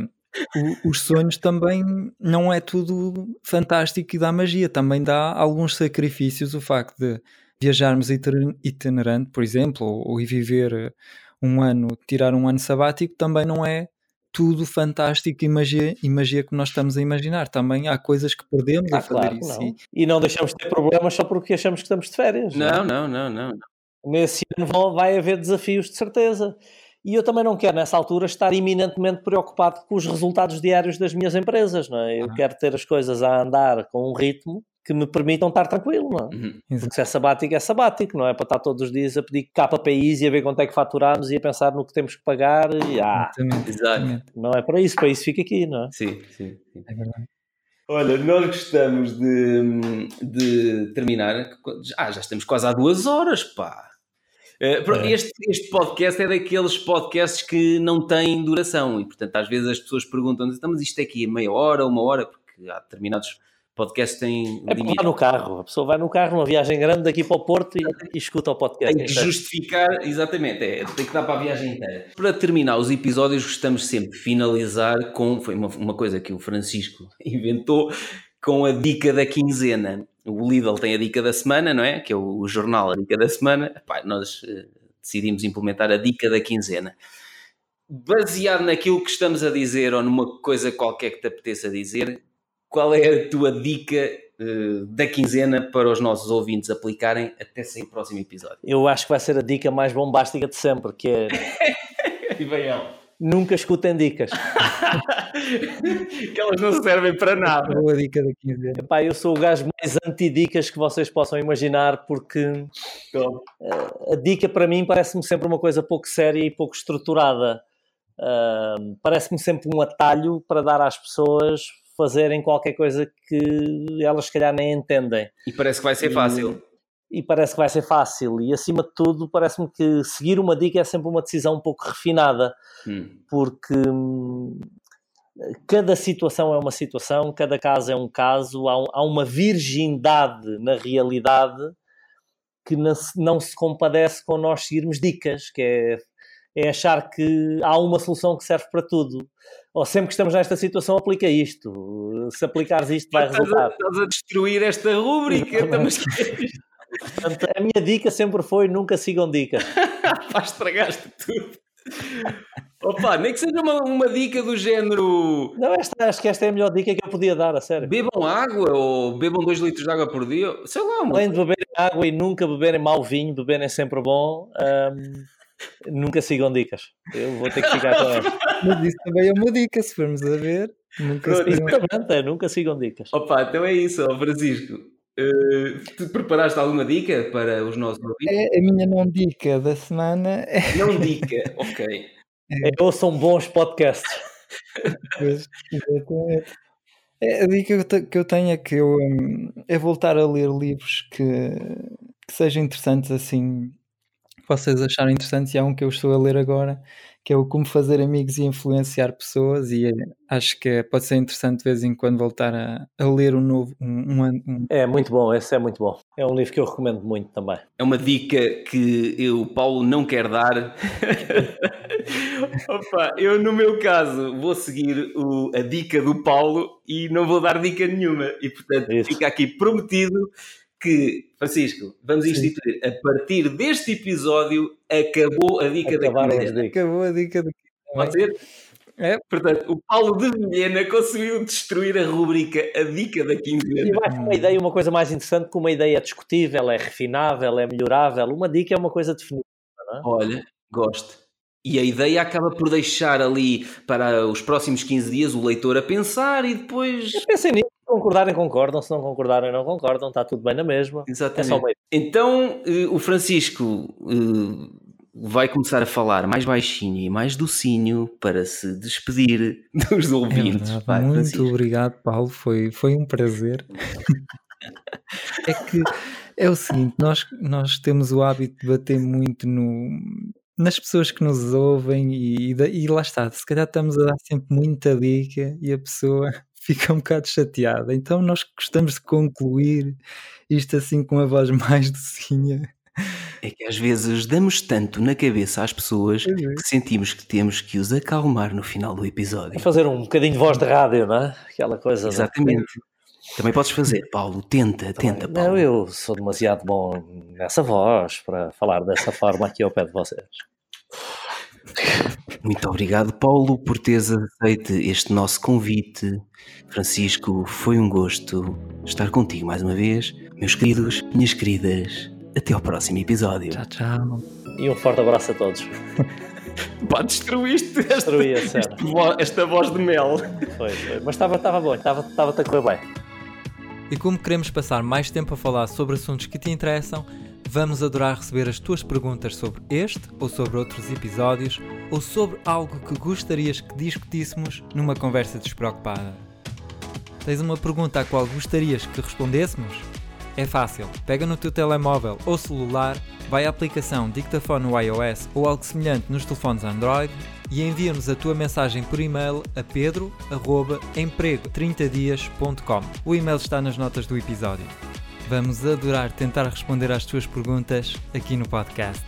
o, os sonhos também não é tudo fantástico e dá magia, também dá alguns sacrifícios. O facto de viajarmos itinerante, por exemplo, ou, ou viver um ano, tirar um ano sabático, também não é tudo fantástico e magia, e magia que nós estamos a imaginar. Também há coisas que perdemos ah, a fazer claro, isso. Não. E não deixamos de ter problemas só porque achamos que estamos de férias. Não, não, não, não. não. Nesse ano vai haver desafios de certeza. E eu também não quero, nessa altura, estar eminentemente preocupado com os resultados diários das minhas empresas. Não é? Eu ah. quero ter as coisas a andar com um ritmo que me permitam estar tranquilo, não é? Uhum. Porque se é sabático, é sabático, não é para estar todos os dias a pedir KPIs e a ver quanto é que faturamos e a pensar no que temos que pagar e ah, Exato. não é para isso, para isso fica aqui, não é? Sim, sim, sim. É verdade. Olha, nós gostamos de, de terminar. Ah, já estamos quase há duas horas, pá. Eh, é. Este, este podcast é daqueles podcasts que não têm duração e, portanto, às vezes as pessoas perguntam: então, mas isto é aqui meia hora, uma hora, porque há determinados podcast tem é limite. no carro, a pessoa vai no carro, numa viagem grande daqui para o Porto e, e escuta o podcast. Tem que justificar, exatamente, é, tem que dar para a viagem inteira. Para terminar os episódios, gostamos sempre de finalizar com, foi uma, uma coisa que o Francisco (laughs) inventou, com a dica da quinzena. O Lidl tem a dica da semana, não é? Que é o, o jornal, a dica da semana. Epá, nós uh, decidimos implementar a dica da quinzena. Baseado naquilo que estamos a dizer ou numa coisa qualquer que te apeteça dizer, qual é a tua dica uh, da quinzena para os nossos ouvintes aplicarem até sair o próximo episódio? Eu acho que vai ser a dica mais bombástica de sempre, que é... (laughs) e vem Nunca escutem dicas. (laughs) que elas não servem para nada. Boa dica da quinzena. Epá, eu sou o gajo mais anti-dicas que vocês possam imaginar, porque uh, a dica para mim parece-me sempre uma coisa pouco séria e pouco estruturada. Uh, parece-me sempre um atalho para dar às pessoas fazerem qualquer coisa que elas se calhar nem entendem. E parece que vai ser fácil. E, e parece que vai ser fácil. E acima de tudo, parece-me que seguir uma dica é sempre uma decisão um pouco refinada, hum. porque hum, cada situação é uma situação, cada caso é um caso, há, há uma virgindade na realidade que não se, não se compadece com nós seguirmos dicas, que é é achar que há uma solução que serve para tudo. Ou sempre que estamos nesta situação, aplica isto. Se aplicares isto, vai resultar. Estás a destruir esta rúbrica. Estamos... Portanto, a minha dica sempre foi: nunca sigam dicas. (laughs) Pá, estragaste tudo. Opa, nem que seja uma, uma dica do género. Não, esta, acho que esta é a melhor dica que eu podia dar, a sério. Bebam água ou bebam 2 litros de água por dia, sei lá. Além de beberem água e nunca beberem mau vinho, beberem sempre bom. Nunca sigam dicas. Eu vou ter que ficar com ela. (laughs) Mas isso também é uma dica, se formos a ver. Nunca sigam... Exatamente, é, nunca sigam dicas. Opa, então é isso, Francisco. Uh, tu preparaste alguma dica para os nossos ouvintes? É a minha não dica da semana. (laughs) Não dica, ok. É, é são bons podcasts. Pois, exatamente. É, a dica que eu tenho é que eu um, é voltar a ler livros que, que sejam interessantes assim vocês acharam interessantes e há um que eu estou a ler agora que é o Como Fazer Amigos e Influenciar Pessoas e é, acho que é, pode ser interessante de vez em quando voltar a, a ler um novo um, um, um, É muito bom, esse é muito bom. É um livro que eu recomendo muito também. É uma dica que eu, Paulo não quer dar. (laughs) Opa, eu no meu caso vou seguir o, a dica do Paulo e não vou dar dica nenhuma e portanto Isso. fica aqui prometido que, Francisco, vamos instituir, Sim. a partir deste episódio, acabou a dica Acabaram da quinzena. Acabou a dica da Pode ser? É. Portanto, o Paulo de Vilhena conseguiu destruir a rubrica A Dica da Quinzena. E mais uma ideia, uma coisa mais interessante, que uma ideia é discutível, é refinável, é melhorável. Uma dica é uma coisa definida. É? Olha, gosto. E a ideia acaba por deixar ali para os próximos 15 dias o leitor a pensar e depois. Pensem nisso concordarem, concordam. Se não concordarem, não concordam. Está tudo bem na mesma. Exatamente. É então, eh, o Francisco eh, vai começar a falar mais baixinho e mais docinho para se despedir (laughs) dos ouvintes. É vai, Muito Francisco. obrigado, Paulo. Foi, foi um prazer. (laughs) é que é o seguinte: nós, nós temos o hábito de bater muito no, nas pessoas que nos ouvem e, e, e lá está, se calhar estamos a dar sempre muita dica e a pessoa (laughs) fica um bocado chateada. Então nós gostamos de concluir isto assim com a voz (laughs) mais docinha. É que às vezes damos tanto na cabeça às pessoas é. que sentimos que temos que os acalmar no final do episódio. Fazer um bocadinho de voz de rádio, não é? Aquela coisa. de- Exatamente. Também podes fazer, Paulo. Tenta, tenta, Não, Paulo. eu sou demasiado bom nessa voz para falar dessa forma aqui ao pé de vocês. Muito obrigado, Paulo, por teres aceito este nosso convite. Francisco, foi um gosto estar contigo mais uma vez. Meus queridos, minhas queridas, até ao próximo episódio. Tchau, tchau. E um forte abraço a todos. (laughs) Pá, destruíste esta, Destruí a cena. vo- esta voz de mel. Foi, foi. Mas estava estava bom, estava estava a correr bem. E como queremos passar mais tempo a falar sobre assuntos que te interessam, vamos adorar receber as tuas perguntas sobre este ou sobre outros episódios ou sobre algo que gostarias que discutíssemos numa conversa despreocupada. Tens uma pergunta à qual gostarias que respondêssemos? É fácil, pega no teu telemóvel ou celular, vai à aplicação Dictaphone no iOS ou algo semelhante nos telefones Android e envia-nos a tua mensagem por e-mail a pedro.emprego30dias.com. O e-mail está nas notas do episódio. Vamos adorar tentar responder às tuas perguntas aqui no podcast.